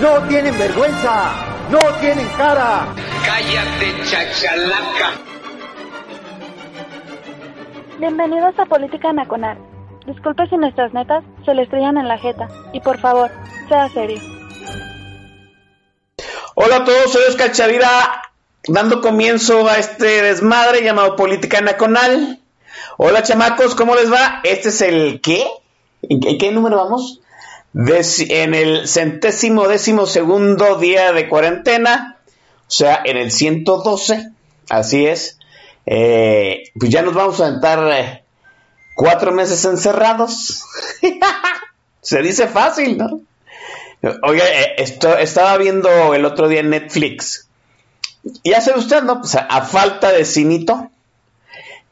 ¡No tienen vergüenza! ¡No tienen cara! Cállate, chachalaca. Bienvenidos a Política Nacional. Disculpe si nuestras netas se le estrellan en la jeta. Y por favor, sea serio. Hola a todos, soy Oscar Chavira, dando comienzo a este desmadre llamado Política Nacional. Hola chamacos, ¿cómo les va? Este es el ¿qué? ¿En qué, en qué número vamos? En el centésimo décimo segundo día de cuarentena, o sea, en el 112, así es. Eh, pues ya nos vamos a aventar eh, cuatro meses encerrados. Se dice fácil, ¿no? Oye, eh, esto, estaba viendo el otro día en Netflix. Ya sabe usted, ¿no? Pues a, a falta de cinito,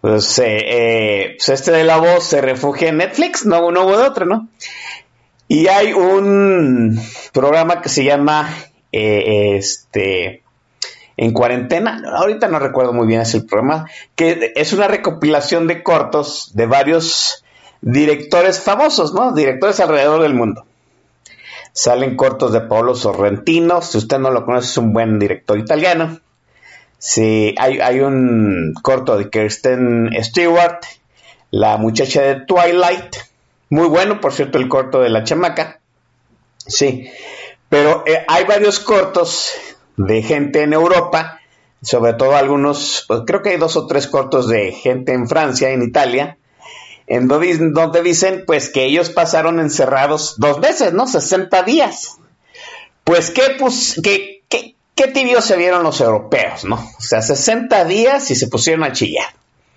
pues, pues este de la voz se refugia en Netflix, no, no hubo de otro, ¿no? Y hay un programa que se llama eh, este en cuarentena, ahorita no recuerdo muy bien es el programa, que es una recopilación de cortos de varios directores famosos, ¿no? Directores alrededor del mundo. Salen cortos de Paolo Sorrentino, si usted no lo conoce es un buen director italiano. Sí, hay, hay un corto de Kirsten Stewart, la muchacha de Twilight, muy bueno, por cierto, el corto de la chamaca. Sí, pero eh, hay varios cortos de gente en Europa, sobre todo algunos, pues, creo que hay dos o tres cortos de gente en Francia, en Italia, en donde, donde dicen pues que ellos pasaron encerrados dos veces, ¿no? 60 días. Pues qué, pues, qué, qué, qué tibios se vieron los europeos, ¿no? O sea, 60 días y se pusieron a chillar.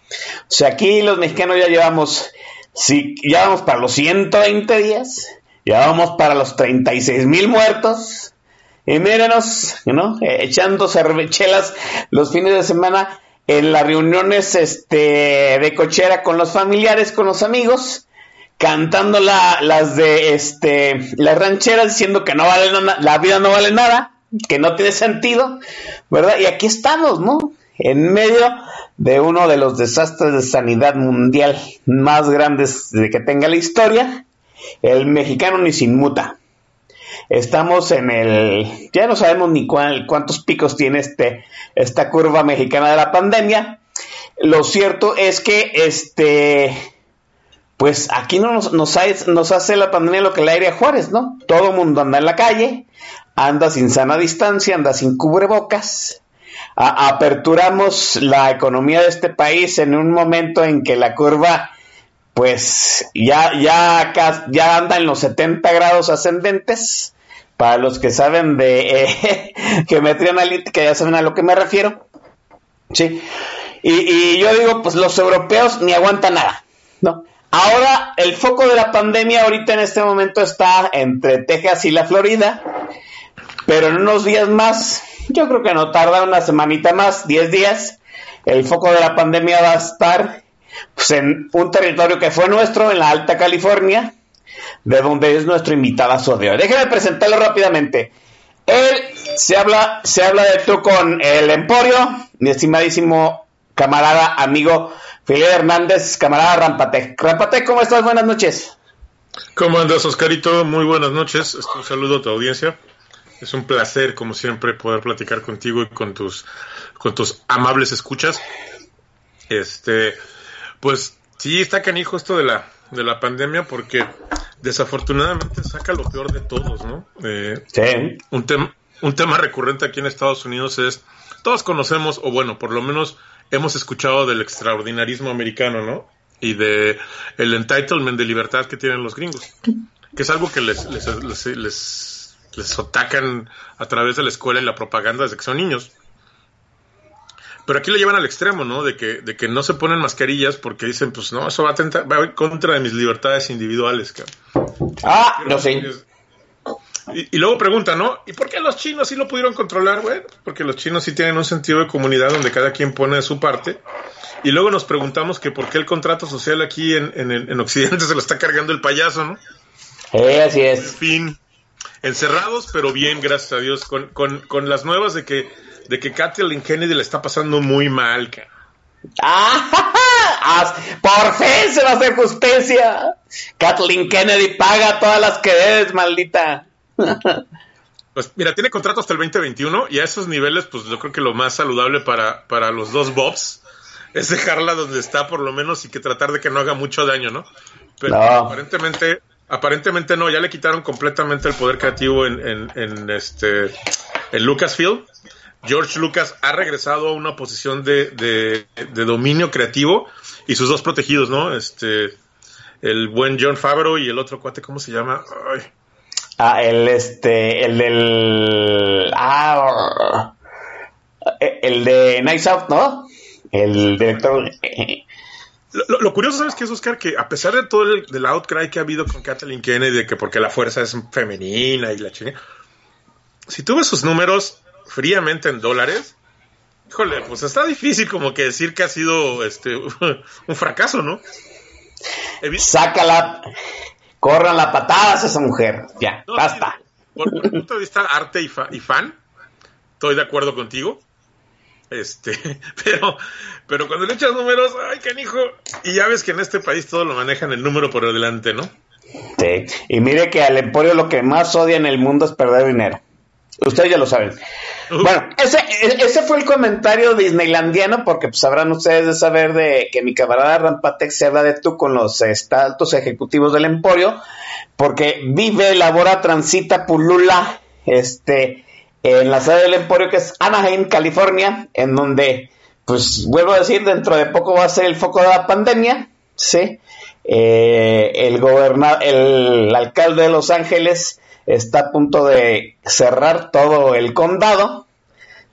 O sea, aquí los mexicanos ya llevamos, sí, ya vamos para los 120 días, ya vamos para los 36 mil muertos. Y mírenos, ¿no? Echando cervechelas los fines de semana en las reuniones este, de cochera con los familiares, con los amigos, cantando la, las de este, las rancheras diciendo que no vale la vida no vale nada, que no tiene sentido, ¿verdad? Y aquí estamos, ¿no? En medio de uno de los desastres de sanidad mundial más grandes de que tenga la historia, el mexicano ni sin muta. Estamos en el, ya no sabemos ni cuál, cuántos picos tiene este, esta curva mexicana de la pandemia. Lo cierto es que este, pues aquí no nos, nos, hace, la pandemia lo que le aire a Juárez, ¿no? Todo el mundo anda en la calle, anda sin sana distancia, anda sin cubrebocas. Aperturamos la economía de este país en un momento en que la curva pues ya, ya, ya anda en los 70 grados ascendentes. Para los que saben de eh, geometría analítica, ya saben a lo que me refiero. Sí. Y, y, yo digo, pues los europeos ni aguantan nada. ¿no? Ahora, el foco de la pandemia ahorita en este momento está entre Texas y la Florida. Pero en unos días más, yo creo que no tarda una semanita más, 10 días, el foco de la pandemia va a estar pues, en un territorio que fue nuestro, en la Alta California, de donde es nuestro invitado de hoy. Déjenme presentarlo rápidamente. Él se habla, se habla de tú con el Emporio, mi estimadísimo camarada, amigo Felipe Hernández, camarada Rampatec. Rampatec, ¿cómo estás? Buenas noches. ¿Cómo andas, Oscarito? Muy buenas noches. Un saludo a tu audiencia. Es un placer, como siempre, poder platicar contigo y con tus, con tus amables escuchas. Este, pues sí, está canijo esto de la, de la pandemia porque desafortunadamente saca lo peor de todos, ¿no? Eh, sí. Un, tem un tema recurrente aquí en Estados Unidos es, todos conocemos, o bueno, por lo menos hemos escuchado del extraordinarismo americano, ¿no? Y de el entitlement de libertad que tienen los gringos, que es algo que les, les, les, les, les atacan a través de la escuela y la propaganda desde que son niños. Pero aquí lo llevan al extremo, ¿no? De que, de que no se ponen mascarillas porque dicen, pues no, eso va a, tentar, va contra de mis libertades individuales, cabrón. Ah, no sé. Y, y luego pregunta, ¿no? ¿Y por qué los chinos sí lo pudieron controlar, güey? Porque los chinos sí tienen un sentido de comunidad donde cada quien pone de su parte. Y luego nos preguntamos que por qué el contrato social aquí en, en, en Occidente se lo está cargando el payaso, ¿no? Eh, así En es. fin, encerrados, pero bien, gracias a Dios, con, con, con las nuevas de que, de que Kathleen Kennedy le está pasando muy mal, cara. ¡Ah! ¡Por fin se va a hacer justicia! Kathleen Kennedy paga todas las que debes, maldita. Pues mira, tiene contrato hasta el 2021 y a esos niveles, pues yo creo que lo más saludable para, para los dos Bobs es dejarla donde está por lo menos y que tratar de que no haga mucho daño, ¿no? Pero No. aparentemente, aparentemente no, ya le quitaron completamente el poder creativo en, en, en este en Lucasfilm. George Lucas ha regresado a una posición de, de, dominio creativo y sus dos protegidos, ¿no? Este el buen John Favreau y el otro cuate, ¿cómo se llama? Ay, Ah, el este, el del. Ah, el de Nice Out, ¿no? El director. Lo- lo curioso, ¿sabes qué es, Oscar? Que a pesar de todo el del outcry que ha habido con Kathleen Kennedy, de que porque la fuerza es femenina y la chinga, si tú ves sus números fríamente en dólares, híjole, pues está difícil como que decir que ha sido este un fracaso, ¿no? Sácala. Corran la patadas a esa mujer. Ya, no, basta. Por, por el punto de vista arte y, fa- y fan, estoy de acuerdo contigo. Este, pero, pero cuando le echas números, ay, canijo, y ya ves que en este país todo lo manejan el número por delante, ¿no? Sí. Y mire que al Emporio lo que más odia en el mundo es perder dinero. Ustedes ya lo saben. Bueno, ese, e- ese fue el comentario disneylandiano, porque pues sabrán ustedes de saber de que mi camarada Rampatex se habla de tú con los este, altos ejecutivos del Emporio, porque vive, labora, transita, pulula, este, en la sede del Emporio que es Anaheim, California, en donde, pues vuelvo a decir, dentro de poco va a ser el foco de la pandemia, ¿sí? Eh, el goberna el alcalde de Los Ángeles está a punto de cerrar todo el condado.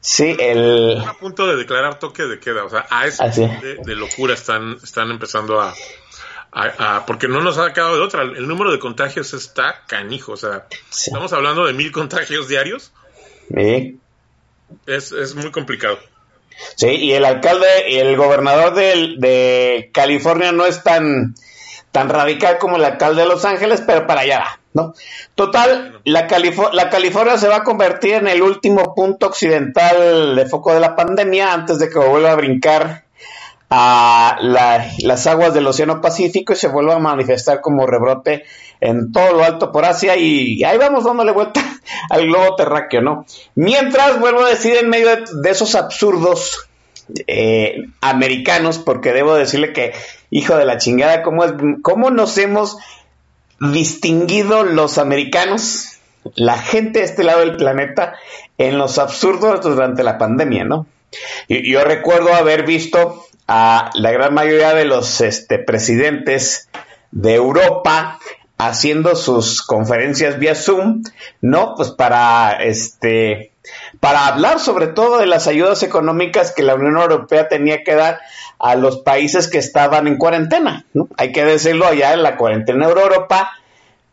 Sí, el a punto de declarar toque de queda, o sea, a ese Así. de, de locura están, están empezando a, a- a- porque no nos ha quedado de otra, el número de contagios está canijo, o sea, Sí. estamos hablando de mil contagios diarios, sí, es, es muy complicado. sí, y el alcalde y el gobernador del- de California no es tan tan radical como el alcalde de Los Ángeles, pero para allá va, ¿no? Total, la, Califo- la California se va a convertir en el último punto occidental de foco de la pandemia antes de que vuelva a brincar a la- las aguas del Océano Pacífico y se vuelva a manifestar como rebrote en todo lo alto por Asia y ahí vamos dándole vuelta al globo terráqueo, ¿no? Mientras, vuelvo a decir, en medio de, esos absurdos eh, americanos, porque debo decirle que, hijo de la chingada, ¿cómo, cómo nos hemos distinguido los americanos, la gente de este lado del planeta, en los absurdos durante la pandemia, ¿no? Y- Yo recuerdo haber visto a la gran mayoría de los este, presidentes de Europa haciendo sus conferencias vía Zoom, ¿no? Pues para este para hablar sobre todo de las ayudas económicas que la Unión Europea tenía que dar a los países que estaban en cuarentena, ¿no? Hay que decirlo allá en la cuarentena de Europa,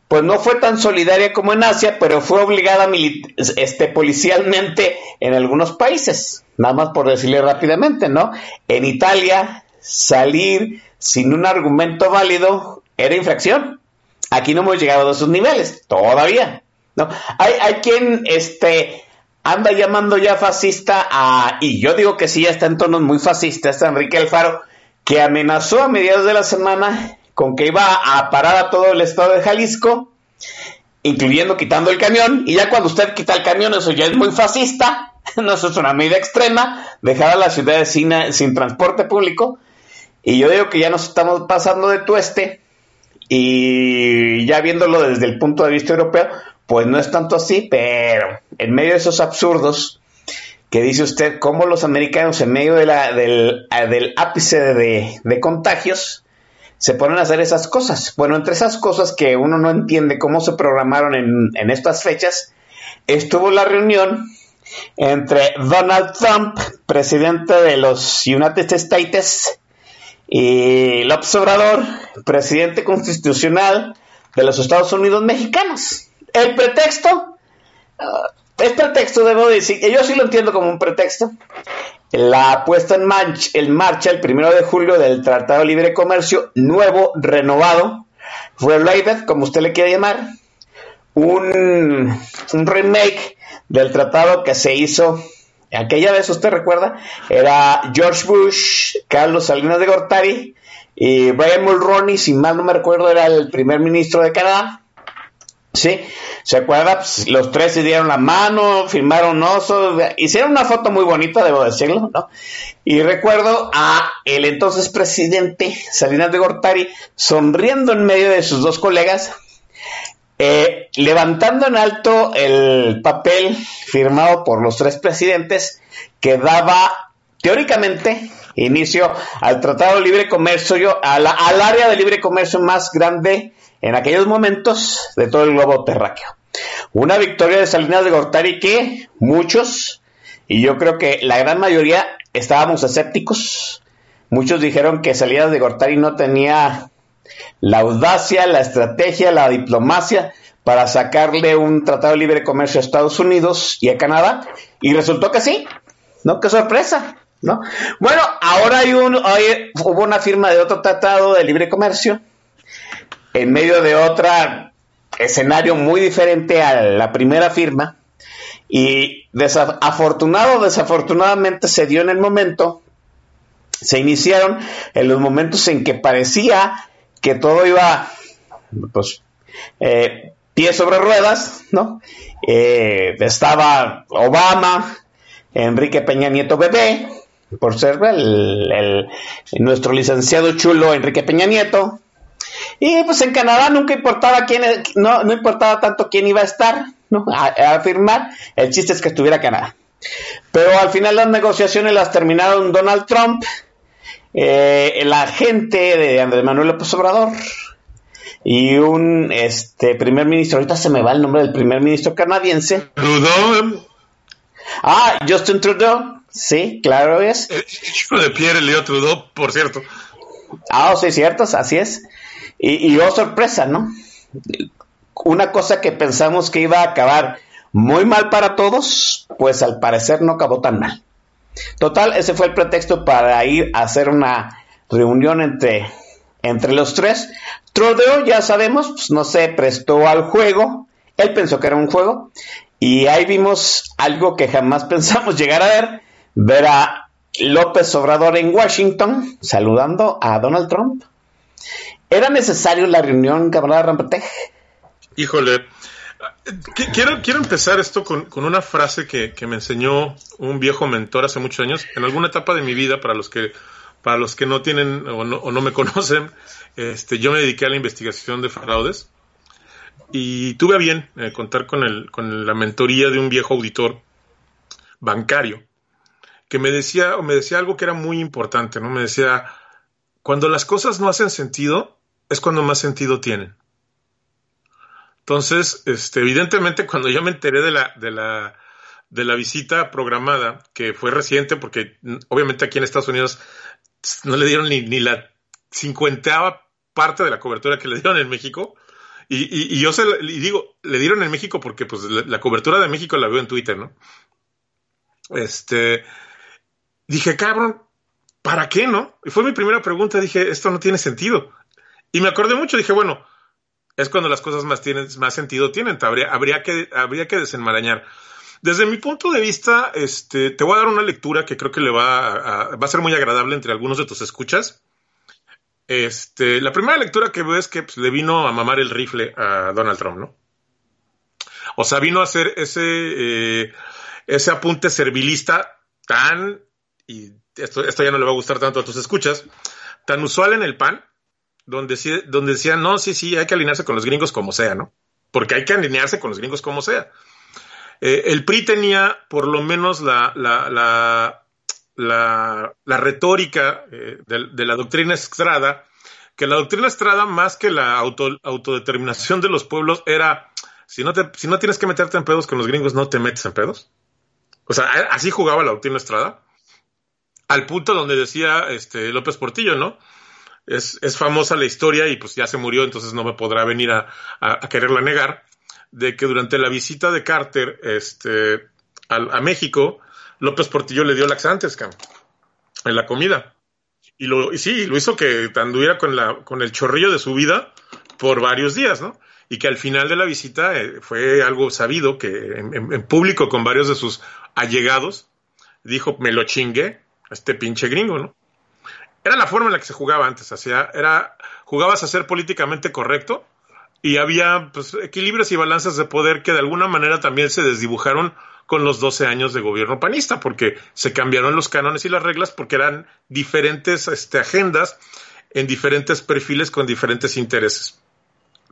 pues no fue tan solidaria como en Asia, pero fue obligada este, policialmente en algunos países. Nada más por decirle rápidamente, ¿no? En Italia, salir sin un argumento válido era infracción. Aquí no hemos llegado a esos niveles, todavía. ¿no? Hay, quien este, anda llamando ya fascista a, y yo digo que sí, ya está en tonos muy fascistas, Enrique Alfaro, que amenazó a mediados de la semana con que iba a parar a todo el estado de Jalisco, incluyendo quitando el camión, y ya cuando usted quita el camión, eso ya es muy fascista, no eso es una medida extrema, dejar a las ciudades sin, sin transporte público, y yo digo que ya nos estamos pasando de tueste, y ya viéndolo desde el punto de vista europeo, pues no es tanto así, pero en medio de esos absurdos, que dice usted, cómo los americanos en medio del, del ápice de, de contagios, se ponen a hacer esas cosas. Bueno, entre esas cosas que uno no entiende cómo se programaron en, en estas fechas, estuvo la reunión entre Donald Trump, presidente de los United States, y López Obrador, presidente constitucional de los Estados Unidos mexicanos. El pretexto, pretexto, debo decir, yo sí lo entiendo como un pretexto, la puesta en, marcha el primero de julio del Tratado de Libre Comercio nuevo, renovado, related, como usted le quiere llamar, un remake del tratado que se hizo aquella vez, usted recuerda, era George Bush, Carlos Salinas de Gortari y Brian Mulroney, si mal no me recuerdo, era el primer ministro de Canadá. ¿Sí? ¿Se acuerda? Pues, los tres se dieron la mano, firmaron osos, hicieron una foto muy bonita, debo decirlo, ¿no? Y recuerdo a el entonces presidente Salinas de Gortari sonriendo en medio de sus dos colegas, eh, levantando en alto el papel firmado por los tres presidentes que daba teóricamente inicio al Tratado de Libre Comercio, al área de libre comercio más grande en aquellos momentos de todo el globo terráqueo. Una victoria de Salinas de Gortari que muchos, y yo creo que la gran mayoría, estábamos escépticos. Muchos dijeron que Salinas de Gortari no tenía la audacia, la estrategia, la diplomacia para sacarle un tratado de libre comercio a Estados Unidos y a Canadá. Y resultó que sí, ¿no? ¡Qué sorpresa! ¿No? Bueno, ahora hay un, hubo una firma de otro tratado de libre comercio en medio de otro escenario muy diferente a la primera firma y desafortunado desafortunadamente se dio en el momento, se iniciaron en los momentos en que parecía que todo iba, pues, eh, pie sobre ruedas, ¿no? Eh, estaba Obama, Enrique Peña Nieto bebé, por ser el, nuestro licenciado chulo Enrique Peña Nieto. Y pues en Canadá nunca importaba quién, no, no importaba tanto quién iba a estar, ¿no? A, firmar. El chiste es que estuviera Canadá. Pero al final las negociaciones las terminaron Donald Trump, eh, el agente de Andrés Manuel López Obrador y un este primer ministro, ahorita se me va el nombre del primer ministro canadiense. Trudeau. Ah, Justin Trudeau, sí, claro es. El hijo de Pierre Leo Trudeau, por cierto. Ah, oh, sí, cierto, así es. Y, y oh sorpresa, ¿no? Una cosa que pensamos que iba a acabar muy mal para todos, pues al parecer no acabó tan mal. Total, ese fue el pretexto para ir a hacer una reunión entre, entre los tres. Trudeau, ya sabemos, pues, no se prestó al juego. Él pensó que era un juego. Y ahí vimos algo que jamás pensamos llegar a ver. Ver a López Obrador en Washington saludando a Donald Trump. ¿Era necesario la reunión, camarada Rampatej? Híjole, Quiero, empezar esto con, una frase que, me enseñó un viejo mentor hace muchos años, en alguna etapa de mi vida, para los que, para los que no tienen o no, me conocen, este, yo me dediqué a la investigación de fraudes y tuve a bien eh, contar con, con la mentoría de un viejo auditor bancario que me decía, me decía algo que era muy importante, ¿no? Me decía, cuando las cosas no hacen sentido, es cuando más sentido tienen. Entonces, este, evidentemente, cuando yo me enteré de la, de la, de la visita programada, que fue reciente, porque mm, obviamente aquí en Estados Unidos no le dieron ni, ni la cincuenteava parte de la cobertura que le dieron en México. Y, y, yo se y digo, le dieron en México porque pues la, cobertura de México la veo en Twitter, ¿no? Este, dije, cabrón, ¿para qué, no? Y fue mi primera pregunta, dije, esto no tiene sentido. Y me acordé mucho, dije, bueno, es cuando las cosas más, tienen, más sentido tienen. Habría, habría, que, habría que desenmarañar. Desde mi punto de vista, este, te voy a dar una lectura que creo que le va a, va a ser muy agradable entre algunos de tus escuchas. Este, la primera lectura que veo es que pues, le vino a mamar el rifle a Donald Trump, ¿no? O sea, vino a hacer ese, eh, ese apunte servilista tan, y esto, esto ya no le va a gustar tanto a tus escuchas, tan usual en el PAN, donde, donde decían, no, sí, sí, hay que alinearse con los gringos como sea, ¿no? Porque hay que alinearse con los gringos como sea. Eh, el PRI tenía por lo menos la, la, la, la, retórica eh, de, la doctrina Estrada, que la doctrina Estrada, más que la auto, autodeterminación de los pueblos, era, si no, te, si no tienes que meterte en pedos con los gringos, no te metes en pedos. O sea, así jugaba la doctrina Estrada. Al punto donde decía este, López Portillo, ¿no? Es, es, famosa la historia y pues ya se murió, entonces no me podrá venir a, quererla negar, de que durante la visita de Carter este, a, México, López Portillo le dio laxantes, cabrón, en la comida. Y, lo, y sí, lo hizo que anduviera con, la, con el chorrillo de su vida por varios días, ¿no? Y que al final de la visita eh, fue algo sabido que en, en- en público con varios de sus allegados dijo, me lo chingué a este pinche gringo, ¿no? Era la forma en la que se jugaba antes, hacía, era, jugabas a ser políticamente correcto y había pues, equilibrios y balanzas de poder que de alguna manera también se desdibujaron con los 12 años de gobierno panista, porque se cambiaron los cánones y las reglas porque eran diferentes este, agendas en diferentes perfiles con diferentes intereses.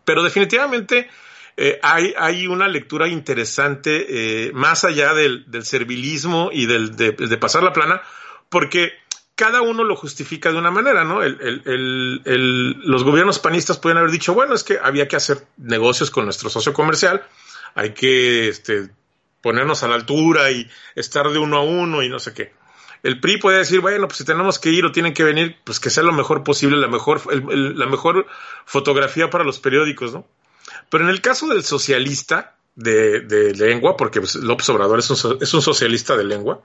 Pero definitivamente eh, hay, hay una lectura interesante eh, más allá del, del servilismo y del, de, de pasar la plana, porque cada uno lo justifica de una manera, ¿no? Los gobiernos panistas pueden haber dicho, bueno, es que había que hacer negocios con nuestro socio comercial, hay que este, ponernos a la altura y estar de uno a uno y no sé qué. El PRI puede decir, bueno, pues si tenemos que ir o tienen que venir, pues que sea lo mejor posible, la mejor, la mejor fotografía para los periódicos, ¿no? Pero en el caso del socialista de, de lengua, porque pues, López Obrador es un, es un socialista de lengua,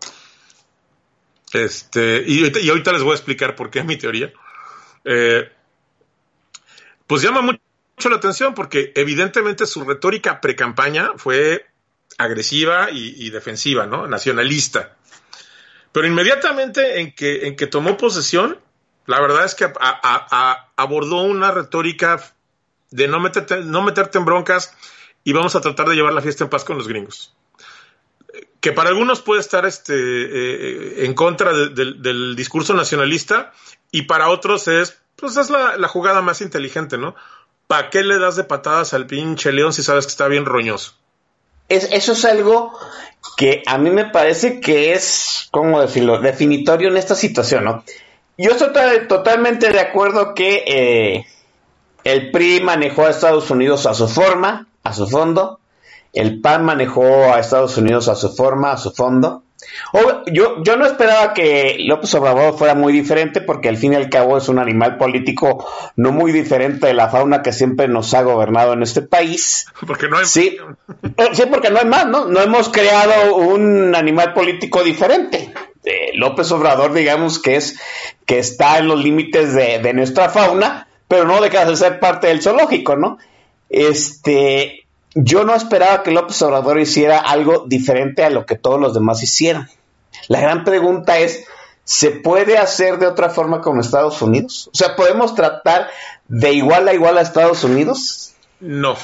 este, y, y, ahorita les voy a explicar por qué mi teoría. Eh, pues llama mucho la atención porque evidentemente su retórica pre-campaña fue agresiva y, defensiva, ¿no? Nacionalista. Pero inmediatamente en que, en que tomó posesión, la verdad es que abordó una retórica de no meterte, no meterte en broncas y vamos a tratar de llevar la fiesta en paz con los gringos que para algunos puede estar este, eh, en contra de, de, del discurso nacionalista y para otros es, pues es la, la jugada más inteligente, ¿no? ¿Para qué le das de patadas al pinche león si sabes que está bien roñoso? Es, eso es algo que a mí me parece que es, ¿cómo decirlo?, definitorio en esta situación, ¿no? Yo estoy totalmente de acuerdo que eh, el PRI manejó a Estados Unidos a su forma, a su fondo, el PAN manejó a Estados Unidos a su forma, a su fondo. Yo, yo no esperaba que López Obrador fuera muy diferente porque al fin y al cabo es un animal político no muy diferente de la fauna que siempre nos ha gobernado en este país. Porque no hay sí, sí, porque no hay más, ¿no? No hemos creado un animal político diferente. Eh, López Obrador, digamos que es que está en los límites de, de nuestra fauna, pero no deja de ser parte del zoológico, ¿no? Este, yo no esperaba que López Obrador hiciera algo diferente a lo que todos los demás hicieran. La gran pregunta es, ¿se puede hacer de otra forma con Estados Unidos? O sea, ¿podemos tratar de igual a igual a Estados Unidos? No,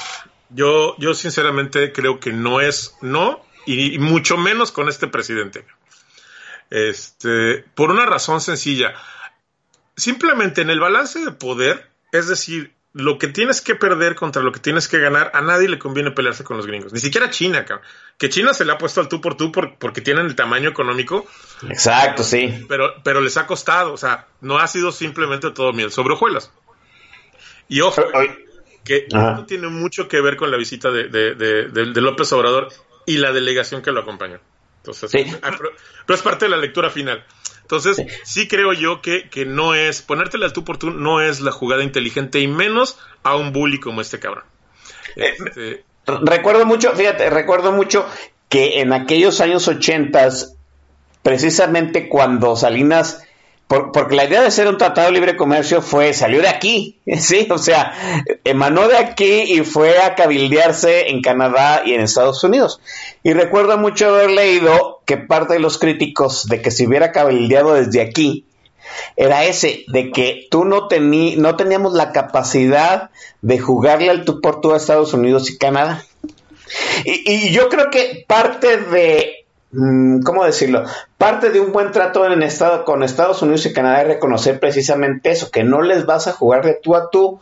yo, yo sinceramente creo que no es, no, y, y mucho menos con este presidente. Este, por una razón sencilla. Simplemente en el balance de poder, es decir, lo que tienes que perder contra lo que tienes que ganar, a nadie le conviene pelearse con los gringos. Ni siquiera China, cabrón. Que China se le ha puesto al tú por tú por, porque tienen el tamaño económico. Exacto, sí. Pero, pero les ha costado, o sea, no ha sido simplemente todo miel sobre hojuelas. Y ojo, que no tiene mucho que ver con la visita de, de, de, de, López Obrador y la delegación que lo acompañó. Entonces, sí. pero, pero, es parte de la lectura final. Entonces, sí, creo yo que, que, no es, ponértela al tú por tú no es la jugada inteligente y menos a un bully como este cabrón. Este... Recuerdo mucho, fíjate, recuerdo mucho que en aquellos años ochentas, precisamente cuando Salinas, por, porque la idea de ser un tratado de libre comercio fue, salió de aquí, sí, o sea, emanó de aquí y fue a cabildearse en Canadá y en Estados Unidos. Y recuerdo mucho haber leído que parte de los críticos de que se hubiera cabildeado desde aquí era ese, de que tú no, tení, no teníamos la capacidad de jugarle al tú por tú a Estados Unidos y Canadá. Y, yo creo que parte de, ¿cómo decirlo? Parte de un buen trato en estado, con Estados Unidos y Canadá es reconocer precisamente eso, que no les vas a jugar de tú a tú,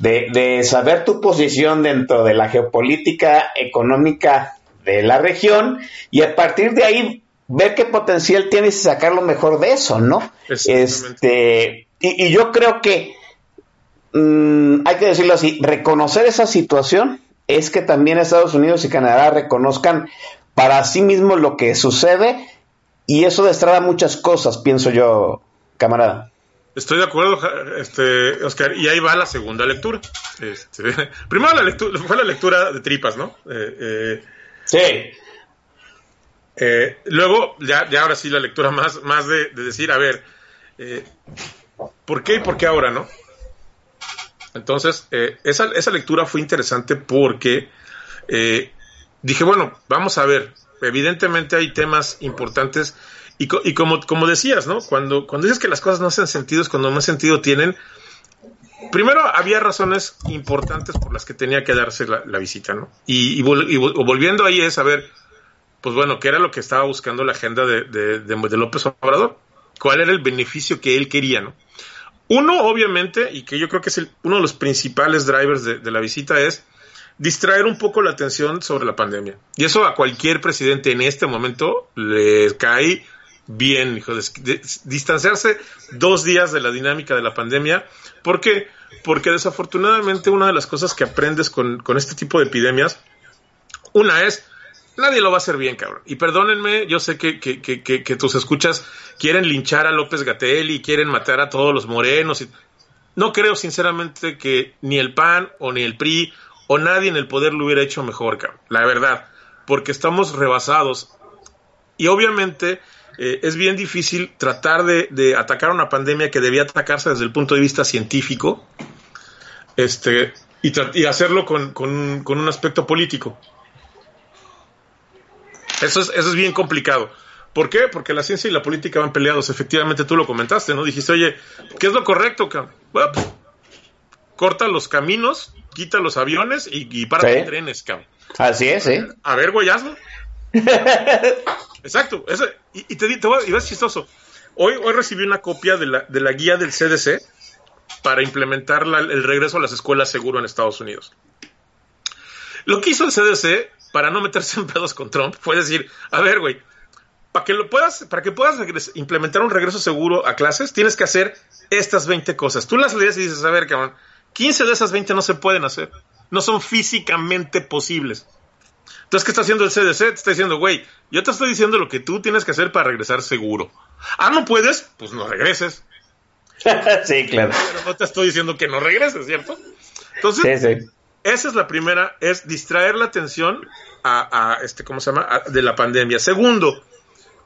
de, de saber tu posición dentro de la geopolítica económica de la región y a partir de ahí ver qué potencial tienes y sacar lo mejor de eso, ¿no? Este, y, y, yo creo que mmm, hay que decirlo así, reconocer esa situación es que también Estados Unidos y Canadá reconozcan para sí mismos lo que sucede y eso destraba muchas cosas, pienso yo, camarada. Estoy de acuerdo, este, Oscar, y ahí va la segunda lectura. Este, primero la lectura, fue la lectura de tripas, ¿no? Eh, eh, sí. Eh, luego, ya, ya ahora sí la lectura más, más de, de decir, a ver, eh, ¿por qué y por qué ahora, no? Entonces, eh, esa, esa lectura fue interesante porque eh, dije, bueno, vamos a ver, evidentemente hay temas importantes y, co- y como, como decías, ¿no? Cuando, cuando dices que las cosas no hacen sentido es cuando más sentido tienen. Primero, había razones importantes por las que tenía que darse la, visita, ¿no? Y, y vol- volviendo ahí es a ver, pues bueno, ¿qué era lo que estaba buscando la agenda de, López Obrador? ¿Cuál era el beneficio que él quería, ¿no? Uno, obviamente, y que yo creo que es el- uno de los principales drivers de la visita es distraer un poco la atención sobre la pandemia. Y eso a cualquier presidente en este momento le cae bien, hijo, distanciarse dos días de la dinámica de la pandemia. ¿Por qué? Porque desafortunadamente una de las cosas que aprendes con, este tipo de epidemias, una es, nadie lo va a hacer bien, cabrón. Y perdónenme, yo sé que tus escuchas quieren linchar a López Gatel y quieren matar a todos los morenos. Y... No creo sinceramente que ni el PAN o ni el PRI o nadie en el poder lo hubiera hecho mejor, cabrón. La verdad. Porque estamos rebasados. Y obviamente eh, es bien difícil tratar de, de atacar una pandemia que debía atacarse desde el punto de vista científico este, y, y hacerlo con, con- con un aspecto político. Eso es, eso es bien complicado. ¿Por qué? Porque la ciencia y la política van peleados. Efectivamente, tú lo comentaste, ¿no? Dijiste, oye, ¿qué es lo correcto, cabrón? Bueno, pues, corta los caminos, quita los aviones y, y para Sí. los trenes, cabrón. Así es, ¿eh? A ver, güey, hazlo. Exacto. Eso, y, te, te y ves chistoso. Hoy, hoy recibí una copia de la, de la guía del CDC para implementar el regreso a las escuelas seguro en Estados Unidos. Lo que hizo el CDC para no meterse en pedos con Trump fue decir, a ver, güey, para que lo puedas, para que puedas implementar un regreso seguro a clases, tienes que hacer estas 20 cosas. Tú las lees y dices, a ver, cabrón, 15 de esas 20 no se pueden hacer. No son físicamente posibles. Entonces, ¿qué está haciendo el CDC? Te está diciendo, güey, yo te estoy diciendo lo que tú tienes que hacer para regresar seguro. Ah, no puedes, pues no regreses. sí, claro. Pero no te estoy diciendo que no regreses, ¿cierto? Entonces, Sí, sí. esa es la primera, es distraer la atención a, a, este, ¿cómo se llama? A- de la pandemia. Segundo,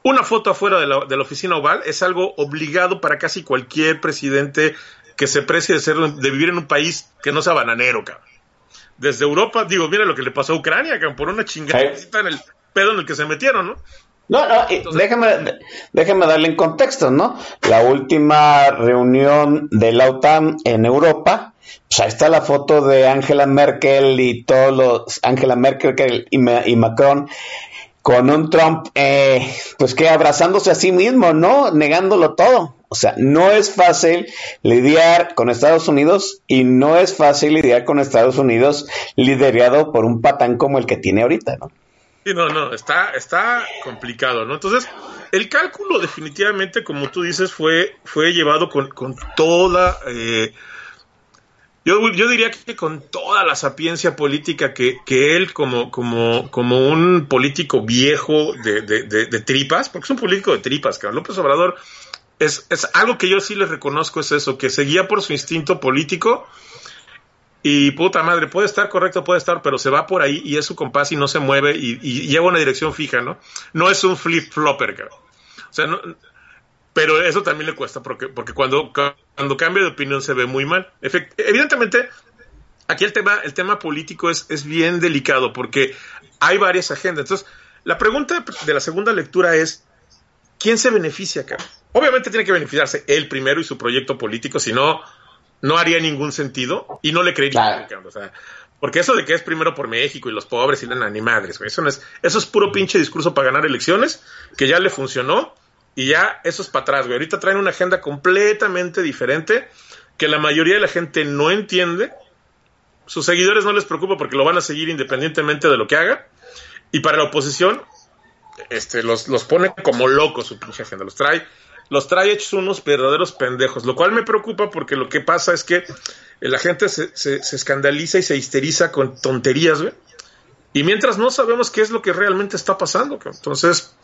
una foto afuera de la, de la oficina oval es algo obligado para casi cualquier presidente que se precie de ser, de vivir en un país que no sea bananero, cabrón. Desde Europa, digo, mira lo que le pasó a Ucrania, por una chingada Sí. en el pedo en el que se metieron, ¿no? No, no, déjame, déjame darle en contexto, ¿no? La última reunión de la OTAN en Europa, pues ahí está la foto de Angela Merkel y todos los, Angela Merkel y, y Macron con un Trump, eh, pues que abrazándose a sí mismo, ¿no? Negándolo todo. O sea, no es fácil lidiar con Estados Unidos y no es fácil lidiar con Estados Unidos liderado por un patán como el que tiene ahorita, ¿no? Sí, no, no, está, está complicado, ¿no? Entonces, el cálculo definitivamente, como tú dices, fue, fue llevado con, con toda, eh, yo, yo diría que con toda la sapiencia política que, que él, como, como, como un político viejo de, de, de, de tripas, porque es un político de tripas, que López Obrador, es, es algo que yo sí le reconozco, es eso, que seguía por su instinto político, y puta madre, puede estar correcto, puede estar, pero se va por ahí y es su compás y no se mueve y, y lleva una dirección fija, ¿no? No es un flip-flopper, cabrón. O sea, no, pero eso también le cuesta porque, porque cuando, cuando cambia de opinión se ve muy mal. Evidentemente, aquí el tema, el tema político es, es bien delicado porque hay varias agendas. Entonces, la pregunta de la segunda lectura es, ¿quién se beneficia, cabrón? Obviamente tiene que beneficiarse él primero y su proyecto político, si no no haría ningún sentido y no le creería. Claro. O sea, porque eso de que es primero por México y los pobres y la ni madres, güey, eso no es, eso es puro pinche discurso para ganar elecciones, que ya le funcionó y ya eso es para atrás, güey. Ahorita traen una agenda completamente diferente que la mayoría de la gente no entiende. Sus seguidores no les preocupa porque lo van a seguir independientemente de lo que haga. Y para la oposición, este, los, los pone como locos su pinche agenda. Los trae los trae hechos unos verdaderos pendejos, lo cual me preocupa porque lo que pasa es que la gente se, se, escandaliza y se histeriza con tonterías, güey. Y mientras no sabemos qué es lo que realmente está pasando, entonces,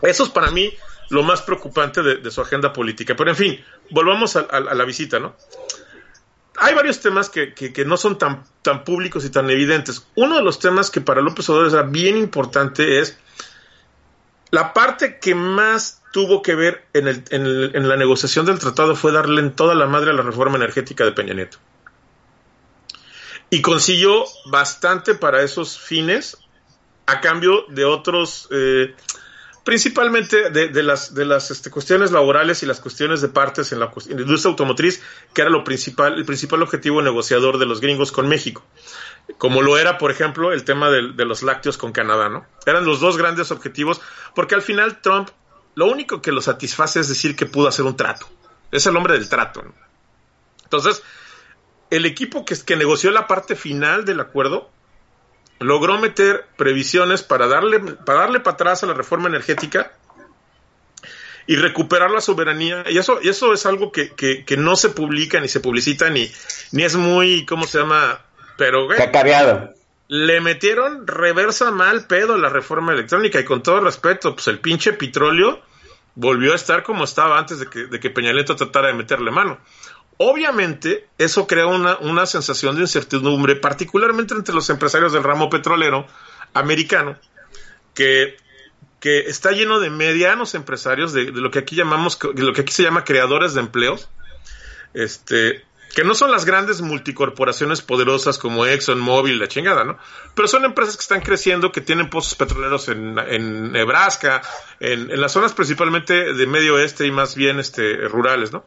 eso es para mí lo más preocupante de, su agenda política. Pero en fin, volvamos a, la visita, ¿no? Hay varios temas que, no son tan, tan públicos y tan evidentes. Uno de los temas que para López Obrador era bien importante es la parte que más tuvo que ver en, el, en, el, en, la negociación del tratado fue darle en toda la madre a la reforma energética de Peña Nieto. Y consiguió bastante para esos fines a cambio de otros, eh, principalmente de, las este, cuestiones laborales y las cuestiones de partes en la, en la, industria automotriz, que era lo principal, el principal objetivo negociador de los gringos con México. Como lo era, por ejemplo, el tema de, los lácteos con Canadá, ¿no? Eran los dos grandes objetivos, porque al final Trump lo único que lo satisface es decir que pudo hacer un trato. Es el hombre del trato. ¿no? Entonces, el equipo que, que, negoció la parte final del acuerdo logró meter previsiones para darle para darle para atrás a la reforma energética y recuperar la soberanía. Y eso, y eso es algo que, que, que no se publica, ni se publicita, ni, ni es muy, ¿cómo se llama? Pero, güey, Cacareado. Le metieron reversa mal pedo la reforma electrónica y con todo respeto, pues el pinche petróleo volvió a estar como estaba antes de que, de que Peña Nieto tratara de meterle mano. Obviamente, eso crea una, una sensación de incertidumbre, particularmente entre los empresarios del ramo petrolero americano, que, que está lleno de medianos empresarios, de, de, lo que aquí llamamos, de lo que aquí se llama creadores de empleos, este, que no son las grandes multicorporaciones poderosas como ExxonMobil, la chingada, ¿no? Pero son empresas que están creciendo, que tienen pozos petroleros en, en Nebraska, en, en, las zonas principalmente de medio oeste y más bien este, rurales, ¿no?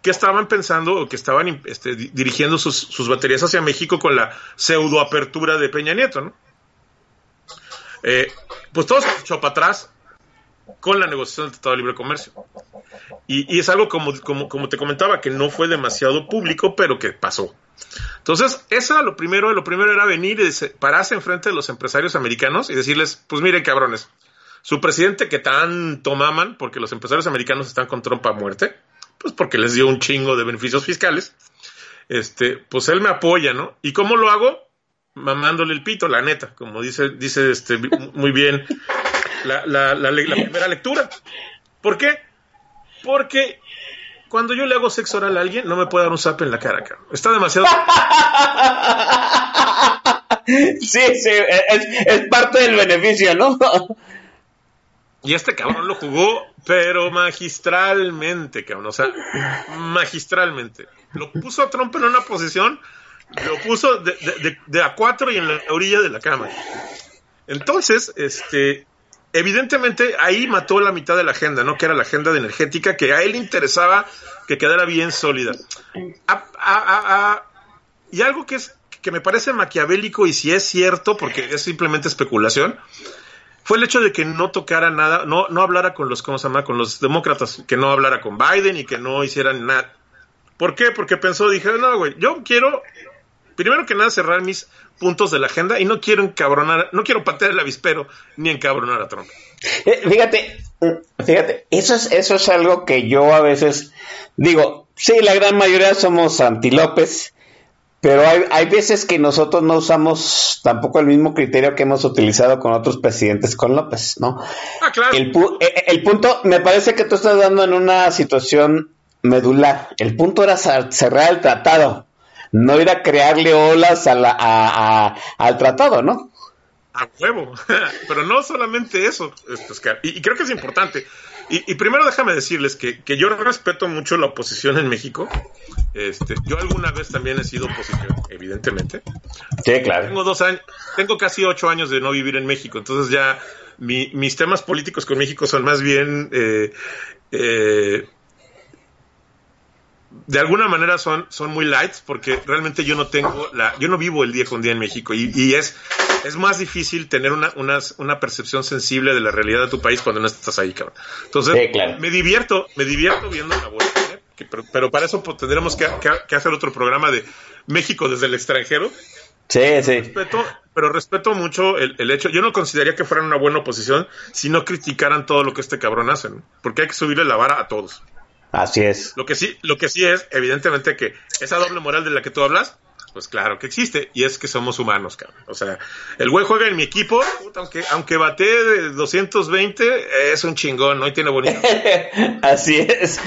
Que estaban pensando o que estaban este, dirigiendo sus, sus, baterías hacia México con la pseudo apertura de Peña Nieto, ¿no? Eh, pues todo se echó para atrás con la negociación del Tratado de Libre Comercio. Y, es algo como, como, como, te comentaba, que no fue demasiado público, pero que pasó. Entonces, eso era lo primero, lo primero era venir y pararse enfrente de los empresarios americanos y decirles, pues miren cabrones, su presidente que tanto maman, porque los empresarios americanos están con trompa a muerte, pues porque les dio un chingo de beneficios fiscales, este, pues él me apoya, ¿no? ¿Y cómo lo hago? Mamándole el pito, la neta, como dice, dice este, muy bien la, la, la, la, primera lectura. ¿Por qué? Porque cuando yo le hago sexo oral a alguien, no me puede dar un zap en la cara, cabrón. Está demasiado. sí, sí, es, es, parte del beneficio, ¿no? Y este cabrón lo jugó, pero magistralmente, cabrón. O sea, magistralmente. Lo puso a Trump en una posición, lo puso de, de, de, de a cuatro y en la orilla de la cama. Entonces, este, evidentemente ahí mató la mitad de la agenda, ¿no? Que era la agenda de energética, que a él interesaba que quedara bien sólida. Y algo que es que me parece maquiavélico y si es cierto, porque es simplemente especulación, fue el hecho de que no tocara nada, no, no hablara con los, ¿cómo se llama? Con los demócratas, que no hablara con Biden y que no hicieran nada. ¿Por qué? Porque pensó, dije, no, güey, yo quiero, primero que nada, cerrar mis puntos de la agenda y no quiero encabronar, no quiero patear el avispero ni encabronar a Trump. Eh, fíjate, fíjate, eso es, eso es algo que yo a veces digo, sí, la gran mayoría somos anti López, pero hay, hay veces que nosotros no usamos tampoco el mismo criterio que hemos utilizado con otros presidentes con López, ¿no? Ah, claro. El, eh, el punto, me parece que tú estás dando en una situación medular. El punto era cerrar el tratado no ir a crearle olas a la, a, a, al tratado, ¿no? A huevo, pero no solamente eso, Oscar, y, y creo que es importante. Y, y, primero déjame decirles que, que, yo respeto mucho la oposición en México. Este, yo alguna vez también he sido oposición, evidentemente. Sí, claro. Tengo dos años, tengo casi ocho años de no vivir en México, entonces ya mi, mis temas políticos con México son más bien eh, eh, de alguna manera son, son muy lights porque realmente yo no tengo la, yo no vivo el día con día en México y, y es, es más difícil tener una, una, una, percepción sensible de la realidad de tu país cuando no estás ahí, cabrón. Entonces, sí, claro. me divierto, me divierto viendo la bolsa, ¿eh? que, pero, pero, para eso pues, tendremos que, que, que, hacer otro programa de México desde el extranjero. Sí, sí. Respeto, pero respeto mucho el, el, hecho. Yo no consideraría que fueran una buena oposición si no criticaran todo lo que este cabrón hace, ¿no? porque hay que subirle la vara a todos. Así es. Lo que sí, lo que sí es, evidentemente, que esa doble moral de la que tú hablas, pues claro que existe, y es que somos humanos, cabrón. O sea, el güey juega en mi equipo, aunque, aunque bate de 220, es un chingón, ¿no? Y tiene bonito. Así es.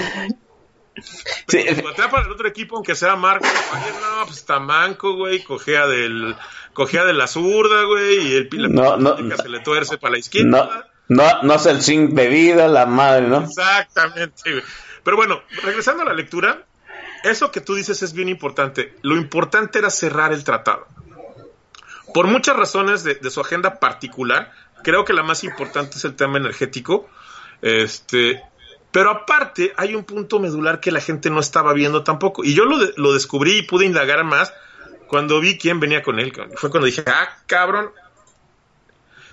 Pero sí. batea para el otro equipo, aunque sea Marco, no, pues está manco, güey, cogea del, cogea de la zurda, güey, y el, la no, no, se le tuerce para la izquierda. No No, no es el zinc de vida, la madre, ¿no? Exactamente. güey. Pero bueno, regresando a la lectura, eso que tú dices es bien importante. Lo importante era cerrar el tratado. Por muchas razones de, su agenda particular, creo que la más importante es el tema energético. Este, pero aparte, hay un punto medular que la gente no estaba viendo tampoco. Y yo lo, lo descubrí y pude indagar más cuando vi quién venía con él. Fue cuando dije, ah, cabrón.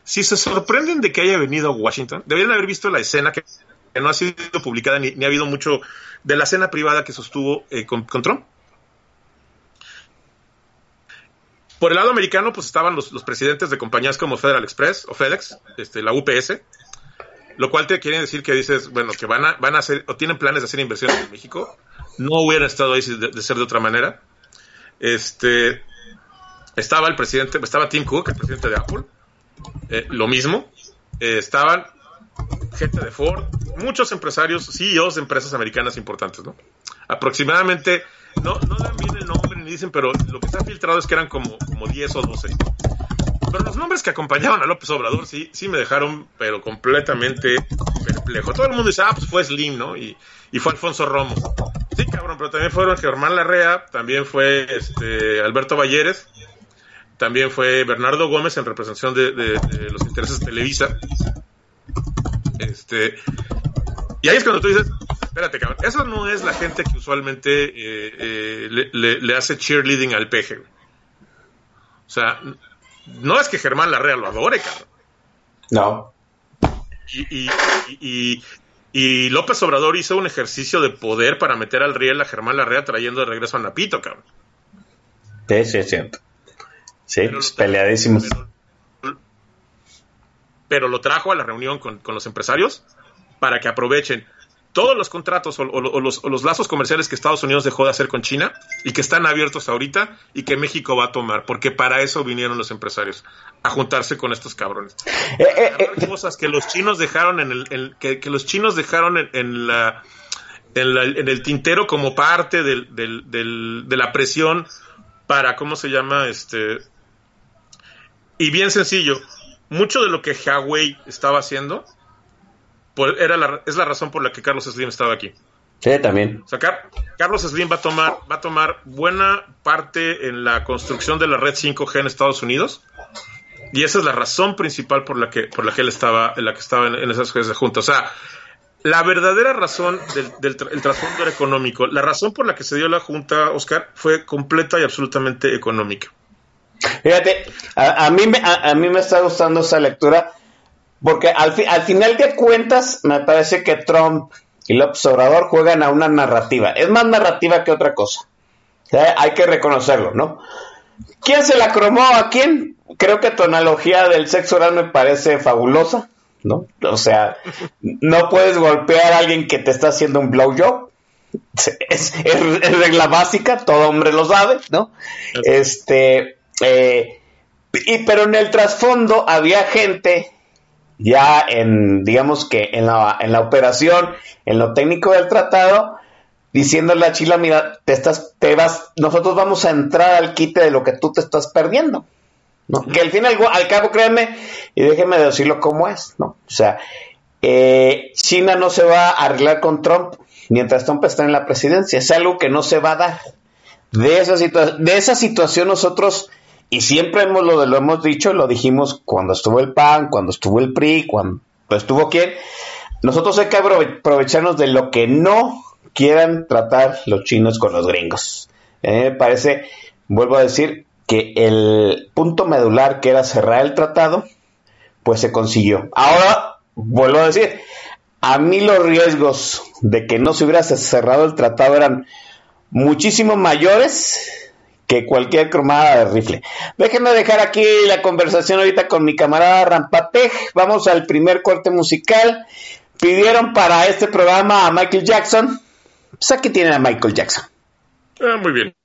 Si se sorprenden de que haya venido a Washington, deberían haber visto la escena que no ha sido publicada ni, ha habido mucho de la escena privada que sostuvo eh, con, Trump. Por el lado americano, pues estaban los, presidentes de compañías como Federal Express o FedEx, este, la UPS, lo cual te quiere decir que dices, bueno, que van a, van a hacer, o tienen planes de hacer inversiones en México. No hubieran estado ahí de ser de otra manera. Este, estaba el presidente, estaba Tim Cook, el presidente de Apple, eh, lo mismo. Eh, estaban gente de Ford, muchos empresarios, CEOs de empresas americanas importantes, ¿no? Aproximadamente, no, no dan bien el nombre ni dicen, pero lo que se ha filtrado es que eran como, como 10 o 12. Pero los nombres que acompañaban a López Obrador sí, sí me dejaron, pero completamente perplejo. Todo el mundo dice, ah, pues fue Slim, ¿no? Y, y fue Alfonso Romo. Sí, cabrón, pero también fueron Germán Larrea, también fue este Alberto Valleres, también fue Bernardo Gómez en representación de, de- de los intereses de Televisa. Este, y ahí es cuando tú dices, espérate, cabrón, esa no es la gente que usualmente eh, eh, le, le- le hace cheerleading al peje. O sea, no es que Germán Larrea lo adore, cabrón. No. Y, y, y, López Obrador hizo un ejercicio de poder para meter al riel a Germán Larrea trayendo de regreso a Napito, cabrón. Sí, sí, es cierto. Sí, pues, peleadísimos. Pero, pero lo trajo a la reunión con, con los empresarios para que aprovechen todos los contratos o, o- o los, o los lazos comerciales que Estados Unidos dejó de hacer con China y que están abiertos ahorita y que México va a tomar, porque para eso vinieron los empresarios, a juntarse con estos cabrones. Eh, eh, agarrar eh, cosas que los chinos dejaron en el, en- que, que los chinos dejaron en, en la en, la- en el tintero como parte del, del- del- de la presión para cómo se llama este y bien sencillo mucho de lo que Huawei estaba haciendo era la, es la razón por la que Carlos Slim estaba aquí. Sí, también. o sea, Car- Carlos Slim va a tomar va a tomar buena parte en la construcción de la red 5G en Estados Unidos y esa es la razón principal por la que por la que él estaba en la que estaba en, en esas cosas de junta. O sea la verdadera razón del, del tra- el trasfondo era económico. La razón por la que se dio la junta Oscar fue completa y absolutamente económica Fíjate, a, a mí me, a, a mí me está gustando esa lectura porque al, fi- al final de cuentas me parece que Trump y López Obrador juegan a una narrativa. Es más narrativa que otra cosa. O sea, hay que reconocerlo, ¿no? ¿Quién se la cromó a quién? Creo que tu analogía del sexo oral me parece fabulosa, ¿no? O sea, no puedes golpear a alguien que te está haciendo un blowjob. Es, es- es regla básica, todo hombre lo sabe, ¿no? Este, eh, y, pero en el trasfondo había gente ya en, digamos que en la, en la operación, en lo técnico del tratado, diciéndole a Chila, mira, te estás, te vas, nosotros vamos a entrar al quite de lo que tú te estás perdiendo. ¿no? Que al fin y al, al cabo, créanme, y déjenme decirlo como es, ¿no? O sea, eh, China no se va a arreglar con Trump mientras Trump está en la presidencia. Es algo que no se va a dar. De esa, situa- de esa situación nosotros, y siempre hemos lo, lo hemos dicho, lo dijimos cuando estuvo el PAN, cuando estuvo el PRI, cuando estuvo quién, nosotros hay que aprove- aprovecharnos de lo que no quieran tratar los chinos con los gringos. Eh, me parece, vuelvo a decir, que el punto medular que era cerrar el tratado, pues se consiguió. Ahora, vuelvo a decir, a mí los riesgos de que no se hubiera cerrado el tratado eran muchísimo mayores que cualquier cromada de rifle. Déjenme dejar aquí la conversación ahorita con mi camarada Rampatej. Vamos al primer corte musical. Pidieron para este programa a Michael Jackson. Pues aquí tienen a Michael Jackson. Ah, muy bien